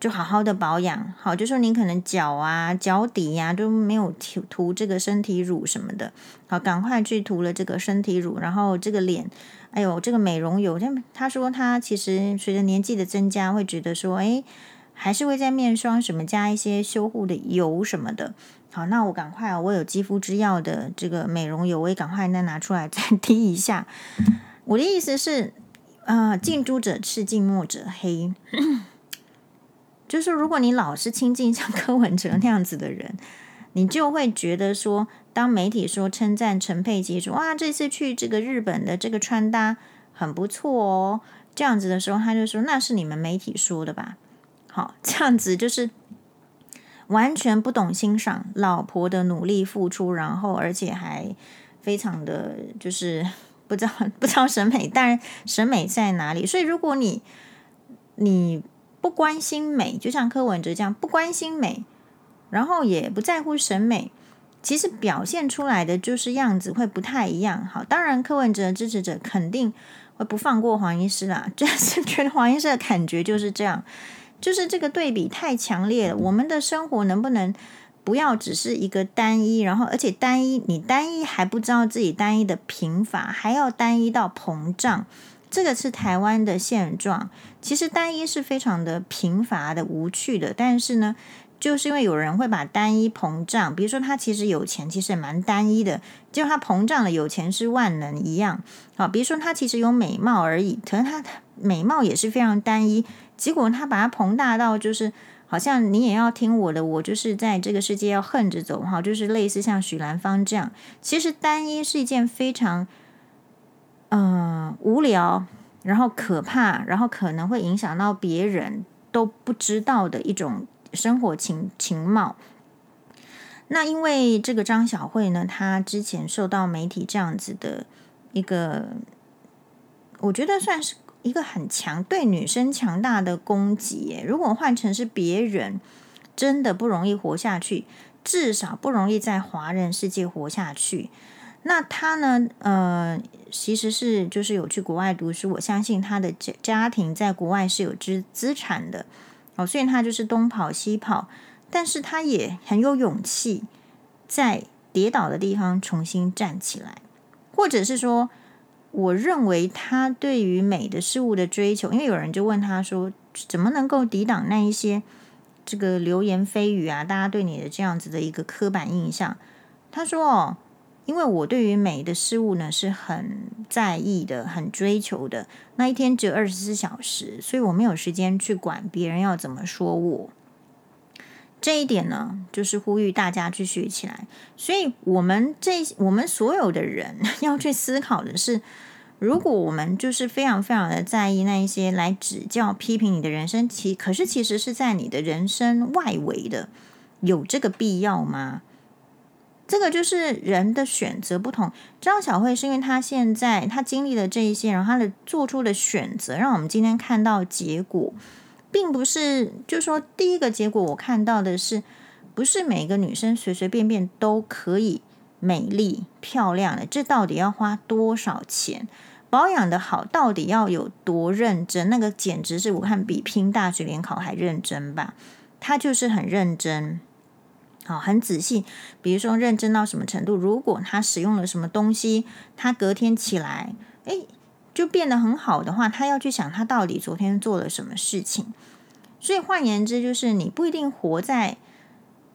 就好好的保养。好，就说你可能脚啊、脚底呀、都没有涂涂这个身体乳什么的，好，赶快去涂了这个身体乳，然后这个脸，哎呦，这个美容油，他他说他其实随着年纪的增加，会觉得说，哎，还是会在面霜什么加一些修护的油什么的。好，那我赶快啊！我有肌肤之钥的这个美容油，我也赶快再拿出来再 滴一下。我的意思是，呃，近朱者赤，近墨者黑。就是如果你老是亲近像柯文哲那样子的人，你就会觉得说，当媒体说称赞陈佩琪说哇，这次去这个日本的这个穿搭很不错哦，这样子的时候，他就说那是你们媒体说的吧？好，这样子就是。完全不懂欣赏老婆的努力付出，然后而且还非常的就是 不知道不知道审美，但审美在哪里？所以如果你你不关心美，就像柯文哲这样不关心美，然后也不在乎审美，其实表现出来的就是样子会不太一样。好，当然柯文哲的支持者肯定会不放过黄医师啦，就是觉得黄医师的感觉就是这样。就是这个对比太强烈了，我们的生活能不能不要只是一个单一？然后，而且单一，你单一还不知道自己单一的贫乏，还要单一到膨胀，这个是台湾的现状。其实单一是非常的贫乏的、无趣的，但是呢，就是因为有人会把单一膨胀，比如说他其实有钱，其实也蛮单一的，就他膨胀了，有钱是万能一样。好，比如说他其实有美貌而已，可能他美貌也是非常单一。结果他把它膨大到，就是好像你也要听我的，我就是在这个世界要横着走哈，就是类似像许兰芳这样。其实单一是一件非常嗯、无聊，然后可怕，然后可能会影响到别人都不知道的一种生活情情貌。那因为这个张小慧呢，她之前受到媒体这样子的一个，我觉得算是一个很强对女生强大的攻击。如果换成是别人，真的不容易活下去，至少不容易在华人世界活下去。那他呢，呃，其实是就是有去国外读书，我相信他的家家庭在国外是有资资产的哦，所以他就是东跑西跑。但是他也很有勇气，在跌倒的地方重新站起来，或者是说，我认为他对于美的事物的追求，因为有人就问他说，怎么能够抵挡那一些这个流言蜚语啊？大家对你的这样子的一个刻板印象，他说哦，因为我对于美的事物呢是很在意的，很追求的。那一天只有二十四小时，所以我没有时间去管别人要怎么说我。这一点呢，就是呼吁大家去学起来。所以，我们这我们所有的人 要去思考的是，如果我们就是非常非常的在意那一些来指教、批评你的人生，其可是其实是在你的人生外围的，有这个必要吗？这个就是人的选择不同。张小慧是因为她现在她经历了这一些，然后她的做出的选择，让我们今天看到结果。并不是，就是说第一个结果，我看到的是，不是每个女生随随便便都可以美丽漂亮的。这到底要花多少钱？保养的好，到底要有多认真？那个简直是我看比拼大学联考还认真吧。她就是很认真，好，很仔细。比如说认真到什么程度？如果她使用了什么东西，她隔天起来，诶。就变得很好的话，他要去想他到底昨天做了什么事情。所以换言之，就是你不一定活在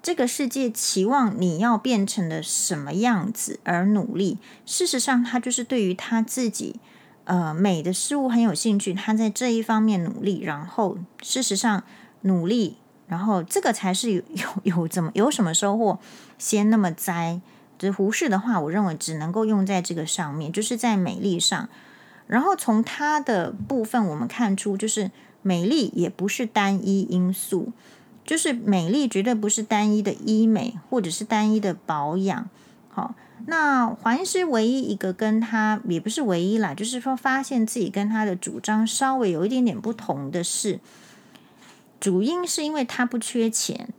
这个世界，期望你要变成的什么样子而努力。事实上，他就是对于他自己呃美的事物很有兴趣，他在这一方面努力，然后事实上努力，然后这个才是有 有有怎么有什么收获，先那么栽。这胡适的话，我认为只能够用在这个上面，就是在美丽上。然后从它的部分，我们看出，就是美丽也不是单一因素，就是美丽绝对不是单一的医美，或者是单一的保养。好，那黄医师唯一一个跟他也不是唯一啦，就是说发现自己跟他的主张稍微有一点点不同的是，主因是因为他不缺钱，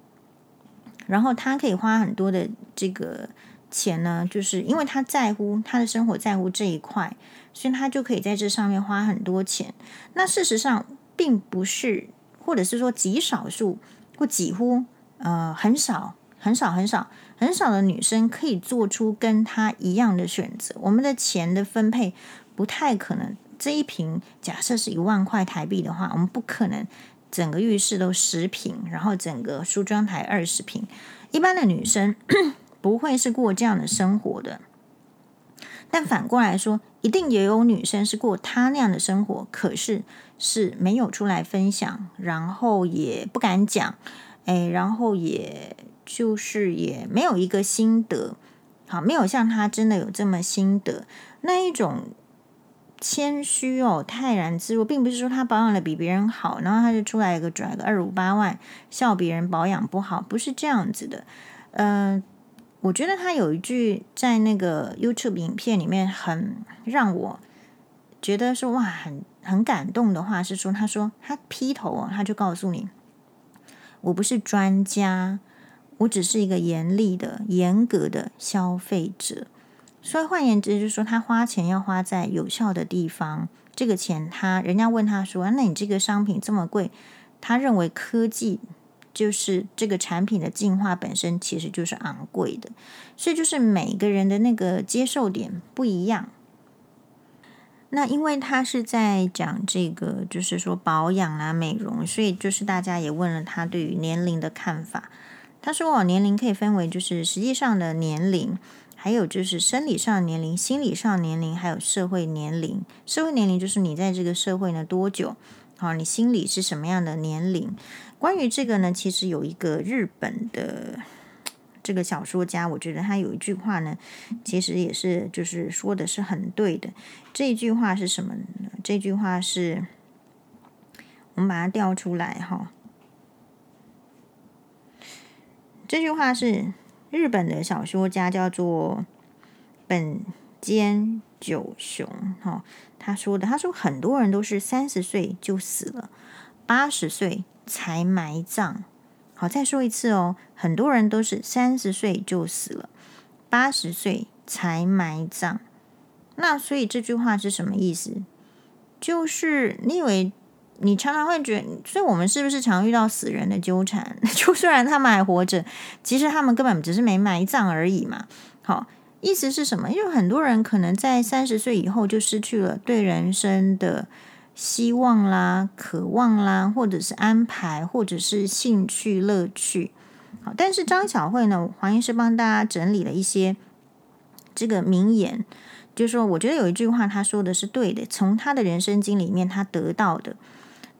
然后他可以花很多的这个钱呢，就是因为他在乎他的生活，在乎这一块。所以他就可以在这上面花很多钱。那事实上并不是，或者是说极少数或几乎呃很少很少很少很少的女生可以做出跟他一样的选择。我们的钱的分配不太可能。这一瓶假设是一万块台币的话，我们不可能整个浴室都十瓶，然后整个梳妆台二十瓶。一般的女生 不会是过这样的生活的。但反过来说，一定也有女生是过她那样的生活，可是是没有出来分享，然后也不敢讲，哎，然后也就是也没有一个心得，好，没有像她真的有这么心得。那一种谦虚哦，泰然自若，并不是说她保养的比别人好，然后她就出来一个拽个二五八万，笑别人保养不好，不是这样子的，嗯、我觉得他有一句在那个 YouTube 影片里面很让我觉得说哇，很很感动的话是说，他说他劈头哦，他就告诉你，我不是专家，我只是一个严厉的、严格的消费者。所以换言之，就是说他花钱要花在有效的地方。这个钱他人家问他说，那你这个商品这么贵，他认为科技。就是这个产品的进化本身其实就是昂贵的，所以就是每个人的那个接受点不一样。那因为他是在讲这个，就是说保养啊、美容，所以就是大家也问了他对于年龄的看法。他说：“哦，年龄可以分为就是实际上的年龄，还有就是生理上年龄、心理上年龄，还有社会年龄。社会年龄就是你在这个社会呢多久？好，你心里是什么样的年龄？”关于这个呢，其实有一个日本的这个小说家，我觉得他有一句话呢，其实也是就是说的是很对的。这句话是什么呢？这句话是，我们把它调出来哈。这句话是日本的小说家叫做本间久雄，哈，他说的，他说很多人都是三十岁就死了，八十岁才埋葬。好，再说一次哦，很多人都是三十岁就死了，八十岁才埋葬。那所以这句话是什么意思？就是你以为你常常会觉得，所以我们是不是常遇到死人的纠缠？就虽然他们还活着，其实他们根本只是没埋葬而已嘛。好，意思是什么？因为很多人可能在三十岁以后就失去了对人生的希望啦、渴望啦，或者是安排，或者是兴趣、乐趣。好，但是张小慧呢，黄医师帮大家整理了一些这个名言。就是说，我觉得有一句话，他说的是对的。从他的人生经里面，他得到的，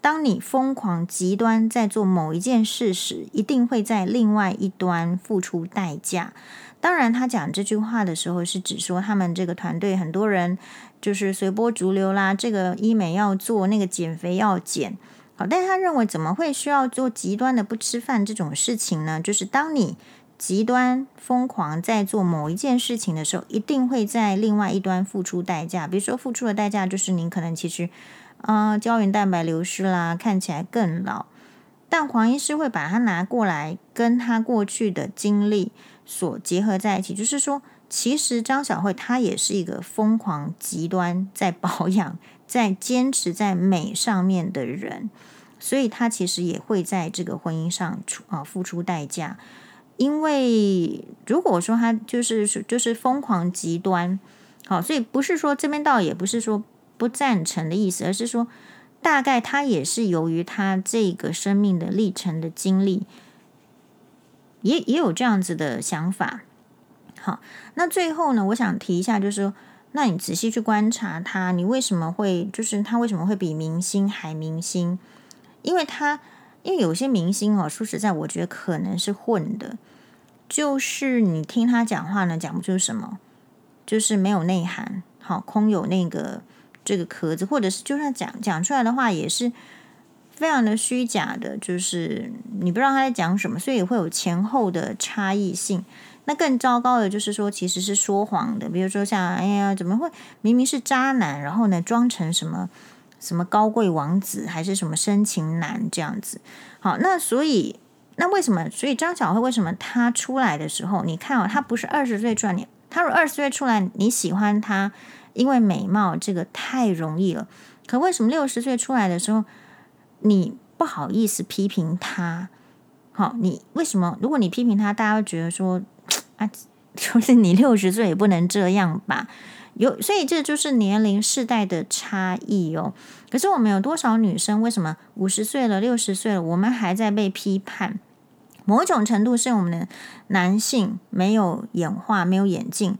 当你疯狂极端在做某一件事时，一定会在另外一端付出代价。当然，他讲这句话的时候，是指说他们这个团队很多人就是随波逐流啦，这个医美要做，那个减肥要减。好，但他认为，怎么会需要做极端的不吃饭这种事情呢？就是当你。极端疯狂在做某一件事情的时候，一定会在另外一端付出代价。比如说，付出的代价就是您可能其实，啊、呃，胶原蛋白流失啦，看起来更老。但黄医师会把它拿过来，跟他过去的经历所结合在一起，就是说，其实张小慧她也是一个疯狂极端在保养、在坚持在美上面的人，所以她其实也会在这个婚姻上出啊付出代价。因为如果说他就是就是疯狂极端，好，所以不是说这边倒也不是说不赞成的意思，而是说大概他也是由于他这个生命的历程的经历，也也有这样子的想法。好，那最后呢，我想提一下，就是说，那你仔细去观察他，你为什么会就是他为什么会比明星还明星？因为他。因为有些明星哦，说实在，我觉得可能是混的，就是你听他讲话呢，讲不出什么，就是没有内涵，好，空有那个这个壳子，或者是就算讲讲出来的话，也是非常的虚假的，就是你不知道他在讲什么，所以也会有前后的差异性。那更糟糕的就是说，其实是说谎的，比如说像，哎呀，怎么会明明是渣男，然后呢，装成什么？什么高贵王子还是什么深情男这样子？好，那所以那为什么？所以张小慧为什么她出来的时候，你看哦，她不是二十岁出来，你她如二十岁出来，你喜欢她，因为美貌这个太容易了。可为什么六十岁出来的时候，你不好意思批评她？好，你为什么？如果你批评她，大家会觉得说啊，就是你六十岁也不能这样吧？有，所以这就是年龄世代的差异哦。可是我们有多少女生？为什么五十岁了、六十岁了，我们还在被批判？某种程度是我们的男性没有演化、没有眼镜。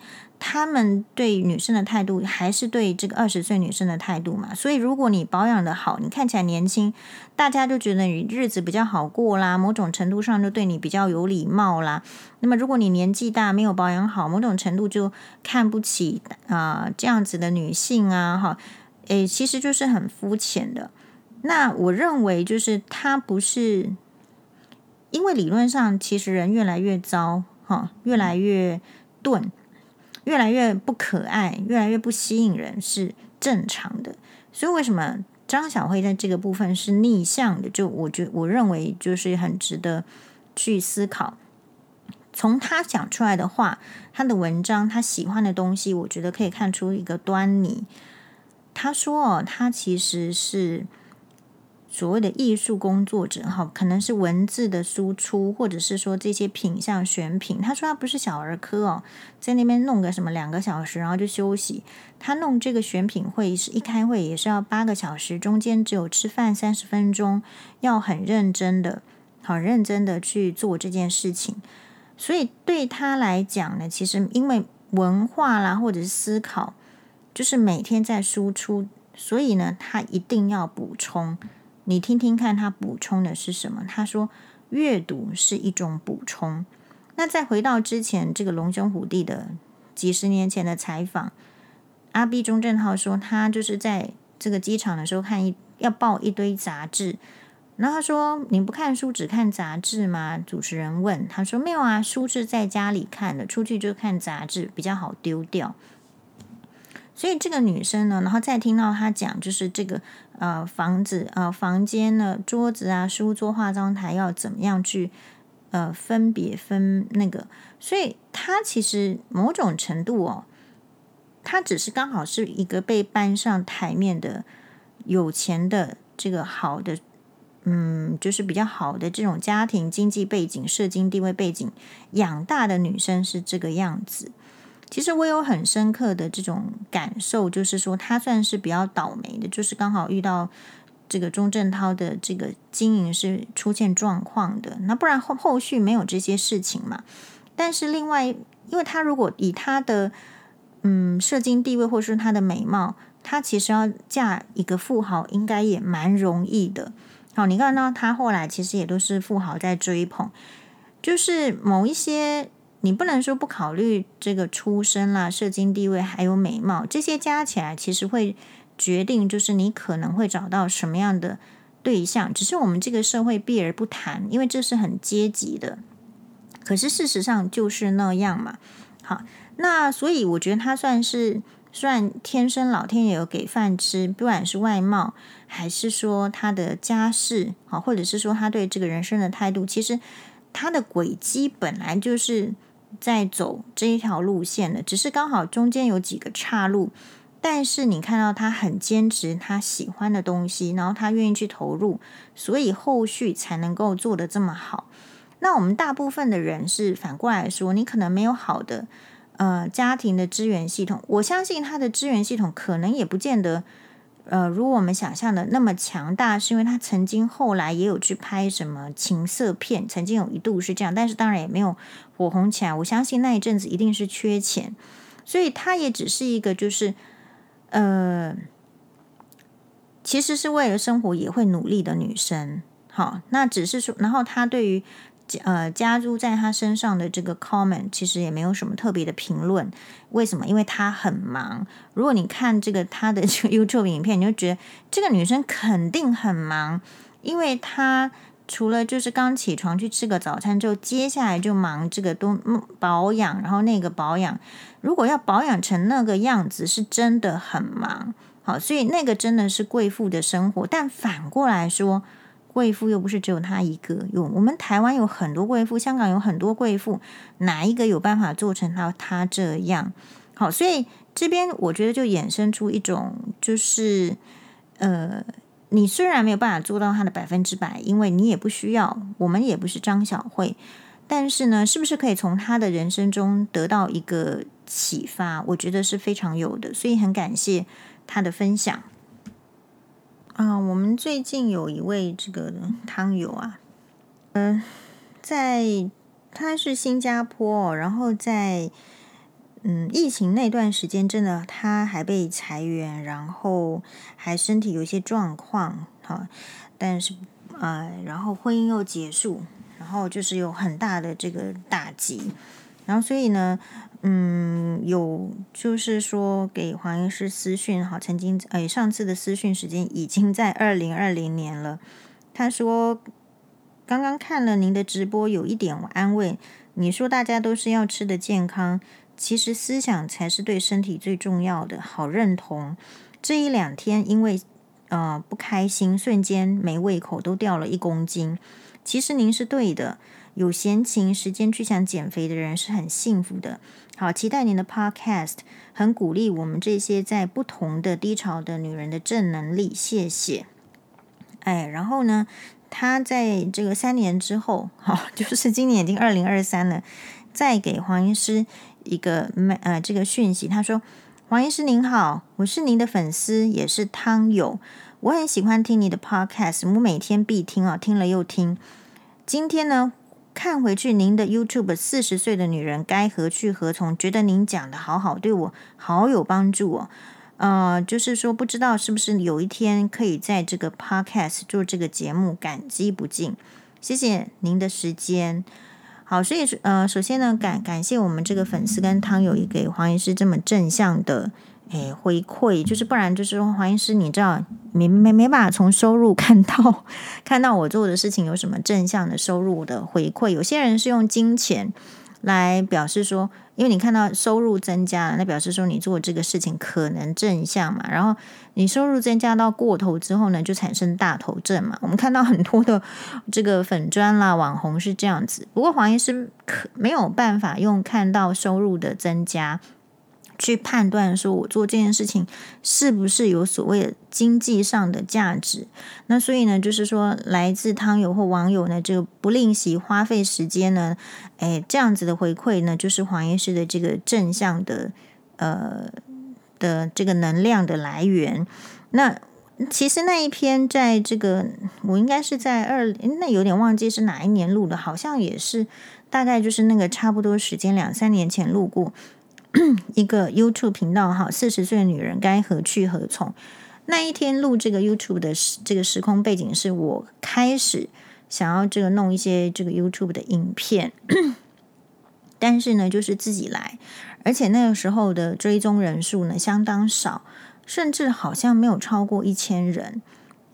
他们对女生的态度还是对这个二十岁女生的态度嘛？所以如果你保养的好，你看起来年轻，大家就觉得你日子比较好过啦。某种程度上就对你比较有礼貌啦。那么如果你年纪大没有保养好，某种程度就看不起啊、这样子的女性啊哈。诶，其实就是很肤浅的。那我认为就是他不是，因为理论上其实人越来越糟哈，越来越钝。越来越不可爱，越来越不吸引人是正常的。所以为什么张小慧在这个部分是逆向的？就我觉我认为就是很值得去思考。从他讲出来的话，他的文章，他喜欢的东西，我觉得可以看出一个端倪。他说哦，他其实是。所谓的艺术工作者，哈，可能是文字的输出，或者是说这些品相选品。他说他不是小儿科哦，在那边弄个什么两个小时，然后就休息。他弄这个选品会是一开会也是要八个小时，中间只有吃饭三十分钟，要很认真的、很认真的去做这件事情。所以对他来讲呢，其实因为文化啦，或者是思考，就是每天在输出，所以呢，他一定要补充。你听听看，他补充的是什么？他说，阅读是一种补充。那再回到之前这个龙兄虎弟的几十年前的采访，阿 B 钟镇浩说，他就是在这个机场的时候看一要抱一堆杂志，然后他说：“你不看书，只看杂志吗？”主持人问。他说：“没有啊，书是在家里看的，出去就看杂志，比较好丢掉。”所以这个女生呢，然后再听到她讲，就是这个呃房子呃房间呢，桌子啊、书桌、化妆台要怎么样去呃分别分那个，所以她其实某种程度哦，他只是刚好是一个被搬上台面的有钱的这个好的。嗯，就是比较好的这种家庭经济背景、社经地位背景养大的女生是这个样子。其实我有很深刻的这种感受，就是说他算是比较倒霉的，就是刚好遇到这个钟镇涛的这个经营是出现状况的。那不然后后续没有这些事情嘛？但是另外，因为他如果以他的嗯社经地位或是他的美貌，他其实要嫁一个富豪，应该也蛮容易的。好，你看到他后来其实也都是富豪在追捧，就是某一些你不能说不考虑这个出身啦、社经地位还有美貌，这些加起来其实会决定就是你可能会找到什么样的对象。只是我们这个社会避而不谈，因为这是很阶级的。可是事实上就是那样嘛。好，那所以我觉得他算是。虽然天生老天爷有给饭吃，不管是外貌，还是说他的家世，好，或者是说他对这个人生的态度，其实他的轨迹本来就是在走这一条路线的，只是刚好中间有几个岔路。但是你看到他很坚持他喜欢的东西，然后他愿意去投入，所以后续才能够做得这么好。那我们大部分的人是反过来说，你可能没有好的。呃，家庭的资源系统，我相信他的资源系统可能也不见得，呃，如我们想象的那么强大，是因为他曾经后来也有去拍什么情色片，曾经有一度是这样，但是当然也没有火红起来。我相信那一阵子一定是缺钱，所以他也只是一个就是，呃，其实是为了生活也会努力的女生。好，那只是说，然后他对于。呃，加入在他身上的这个 comment 其实也没有什么特别的评论。为什么？因为他很忙。如果你看这个他的这个 YouTube 影片，你就觉得这个女生肯定很忙，因为她除了就是刚起床去吃个早餐之后，接下来就忙这个都保养，然后那个保养。如果要保养成那个样子，是真的很忙。好，所以那个真的是贵妇的生活。但反过来说，贵妇又不是只有她一个，有我们台湾有很多贵妇，香港有很多贵妇，哪一个有办法做成她她这样？好，所以这边我觉得就衍生出一种，就是呃，你虽然没有办法做到她的百分之百，因为你也不需要，我们也不是张小慧，但是呢，是不是可以从她的人生中得到一个启发？我觉得是非常有的，所以很感谢她的分享。啊，我们最近有一位这个汤友啊，嗯、呃，在他是新加坡，然后在嗯疫情那段时间，真的他还被裁员，然后还身体有一些状况，哈，但是呃，然后婚姻又结束，然后就是有很大的这个打击，然后所以呢。嗯，有就是说给黄医师私讯哈，曾经哎，上次的私讯时间已经在二零二零年了。他说刚刚看了您的直播，有一点安慰。你说大家都是要吃的健康，其实思想才是对身体最重要的。好认同。这一两天因为呃不开心，瞬间没胃口，都掉了一公斤。其实您是对的，有闲情时间去想减肥的人是很幸福的。好，期待您的 Podcast，很鼓励我们这些在不同的低潮的女人的正能力，谢谢。哎，然后呢，他在这个三年之后，好，就是今年已经二零二三了，再给黄医师一个呃这个讯息，他说：“黄医师您好，我是您的粉丝，也是汤友，我很喜欢听你的 Podcast，我每天必听啊，听了又听。今天呢。”看回去，您的 YouTube 四十岁的女人该何去何从？觉得您讲的好好，对我好有帮助哦。呃，就是说，不知道是不是有一天可以在这个 Podcast 做这个节目，感激不尽。谢谢您的时间。好，所以呃，首先呢，感感谢我们这个粉丝跟汤友也给黄医师这么正向的诶回馈，就是不然就是说黄医师，你知道没没没办法从收入 看到看到我做的事情有什么正向的收入的回馈。有些人是用金钱来表示说。因为你看到收入增加了，那表示说你做这个事情可能正向嘛。然后你收入增加到过头之后呢，就产生大头症嘛。我们看到很多的这个粉砖啦、网红是这样子。不过黄医师可没有办法用看到收入的增加。去判断说，我做这件事情是不是有所谓的经济上的价值？那所以呢，就是说，来自汤友或网友呢，这个不吝惜花费时间呢，哎，这样子的回馈呢，就是黄医师的这个正向的呃的这个能量的来源。那其实那一篇在这个我应该是在二，那有点忘记是哪一年录的，好像也是大概就是那个差不多时间两三年前录过。一个 YouTube 频道哈，四十岁的女人该何去何从？那一天录这个 YouTube 的这个时空背景，是我开始想要这个弄一些这个 YouTube 的影片，但是呢，就是自己来，而且那个时候的追踪人数呢相当少，甚至好像没有超过一千人。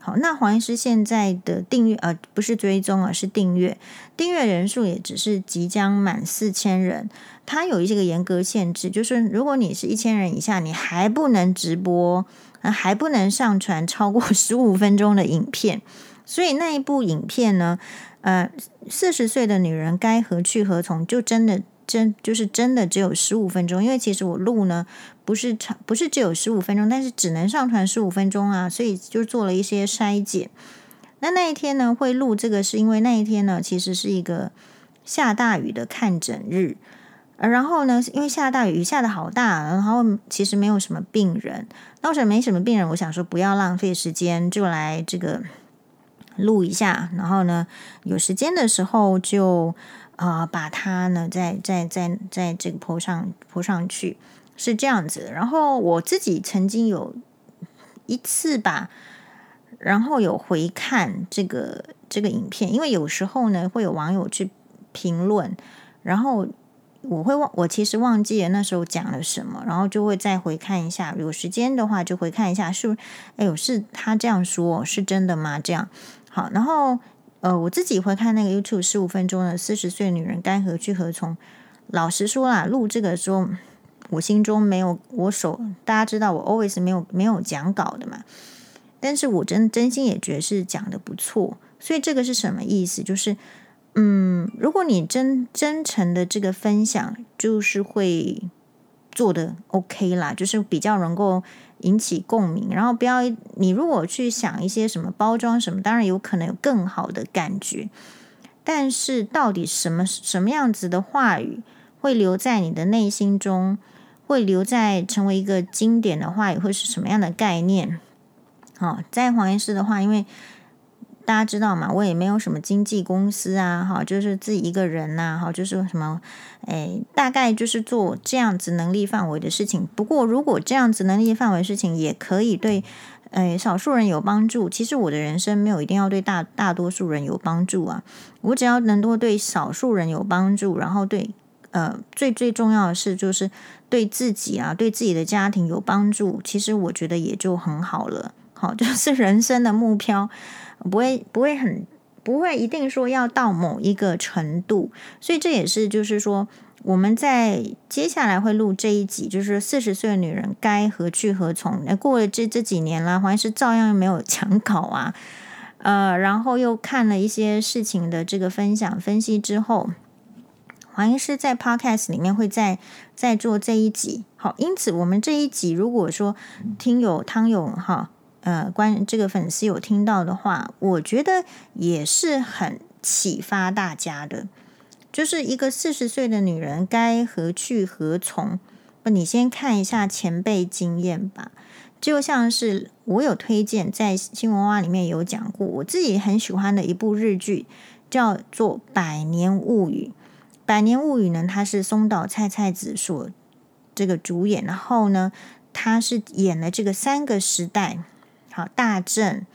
好，那黄医师现在的订阅呃不是追踪啊，是订阅，订阅人数也只是即将满四千人。它有一些个严格限制，就是如果你是一千人以下，你还不能直播，还不能上传超过十五分钟的影片。所以那一部影片呢，呃，四十岁的女人该何去何从，就真的真就是真的只有十五分钟。因为其实我录呢。不是长，不是只有十五分钟，但是只能上传十五分钟啊，所以就做了一些筛检。那那一天呢，会录这个，是因为那一天呢，其实是一个下大雨的看诊日。然后呢，因为下大雨，雨下得好大，然后其实没有什么病人。那我想没什么病人，我想说不要浪费时间，就来这个录一下。然后呢，有时间的时候就、呃，把它呢在在在在这个坡上 po 上去。是这样子，然后我自己曾经有一次吧，然后有回看这个这个影片，因为有时候呢会有网友去评论，然后我会忘，我其实忘记了那时候讲了什么，然后就会再回看一下，有时间的话就回看一下，是不是？哎呦，是他这样说，是真的吗？这样好，然后呃，我自己会看那个 YouTube 十五分钟的四十岁女人该何去何从？老实说啦，录这个时候。我心中没有我手，大家知道我 always 没有没有讲稿的嘛，但是我真真心也觉得是讲的不错，所以这个是什么意思？就是，嗯，如果你真真诚的这个分享，就是会做的 OK 啦，就是比较能够引起共鸣。然后不要你如果去想一些什么包装什么，当然有可能有更好的感觉，但是到底什么什么样子的话语会留在你的内心中？会留在成为一个经典的话语，会是什么样的概念？好，在黄岩师的话，因为大家知道嘛，我也没有什么经纪公司啊，哈，就是自己一个人呐，哈，就是什么，哎，大概就是做这样子能力范围的事情。不过，如果这样子能力范围的事情也可以对，哎，少数人有帮助，其实我的人生没有一定要对大大多数人有帮助啊，我只要能够对少数人有帮助，然后对。呃，最最重要的是，就是对自己啊，对自己的家庭有帮助。其实我觉得也就很好了。好，就是人生的目标不会不会很不会一定说要到某一个程度。所以这也是就是说，我们在接下来会录这一集，就是四十岁的女人该何去何从。那过了这这几年了，还是照样没有讲稿啊。呃，然后又看了一些事情的这个分享分析之后。黄医师在 Podcast 里面会再再做这一集，好，因此我们这一集如果说听友汤友哈，呃，关这个粉丝有听到的话，我觉得也是很启发大家的，就是一个四十岁的女人该何去何从？不，你先看一下前辈经验吧，就像是我有推荐在新闻哇里面有讲过，我自己很喜欢的一部日剧叫做《百年物语》。《百年物语》呢，它是松岛菜菜子所这个主演，然后呢，他是演了这个三个时代，好，大正，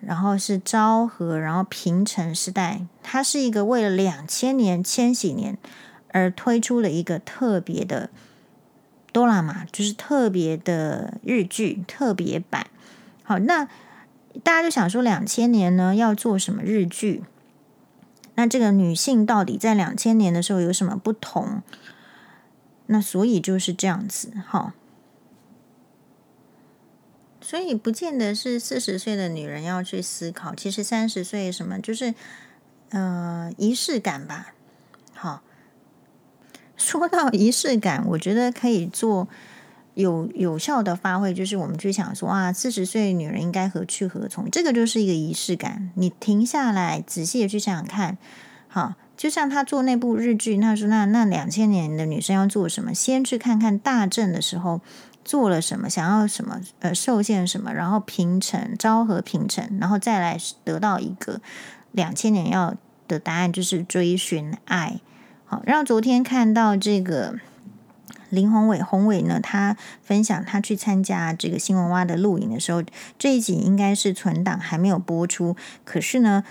然后是昭和，然后平成时代，它是一个为了两千年千禧年而推出了一个特别的哆啦嘛就是特别的日剧特别版。好，那大家就想说，两千年呢要做什么日剧？那这个女性到底在两千年的时候有什么不同？那所以就是这样子，哈。所以不见得是四十岁的女人要去思考，其实三十岁什么就是呃仪式感吧。好，说到仪式感，我觉得可以做有有效的发挥，就是我们去想说啊，四十岁女人应该何去何从？这个就是一个仪式感。你停下来仔细的去想想看，好，就像他做那部日剧，他说那那两千年的女生要做什么？先去看看大正的时候做了什么，想要什么，呃，受限什么，然后平成昭和平成，然后再来得到一个两千年要的答案，就是追寻爱。好，然后昨天看到这个林宏伟，宏伟呢，他分享他去参加这个新闻蛙的录影的时候，这一集应该是存档还没有播出。可是呢，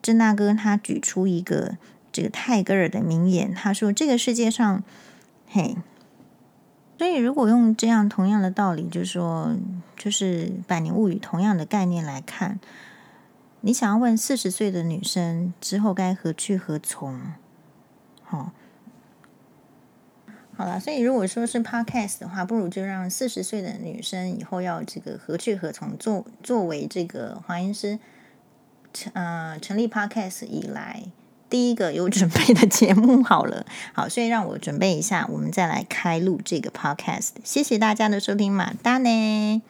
郑大哥他举出一个这个泰戈尔的名言，他说：“这个世界上，嘿，所以如果用这样同样的道理，就是说，就是《百年物语》同样的概念来看，你想要问四十岁的女生之后该何去何从？”哦，好了，所以如果说是 podcast 的话，不如就让四十岁的女生以后要这个何去何从，作作为这个华音师成呃成立 podcast 以来第一个有准备的节目。好了，好，所以让我准备一下，我们再来开录这个 podcast。谢谢大家的收听，马达呢。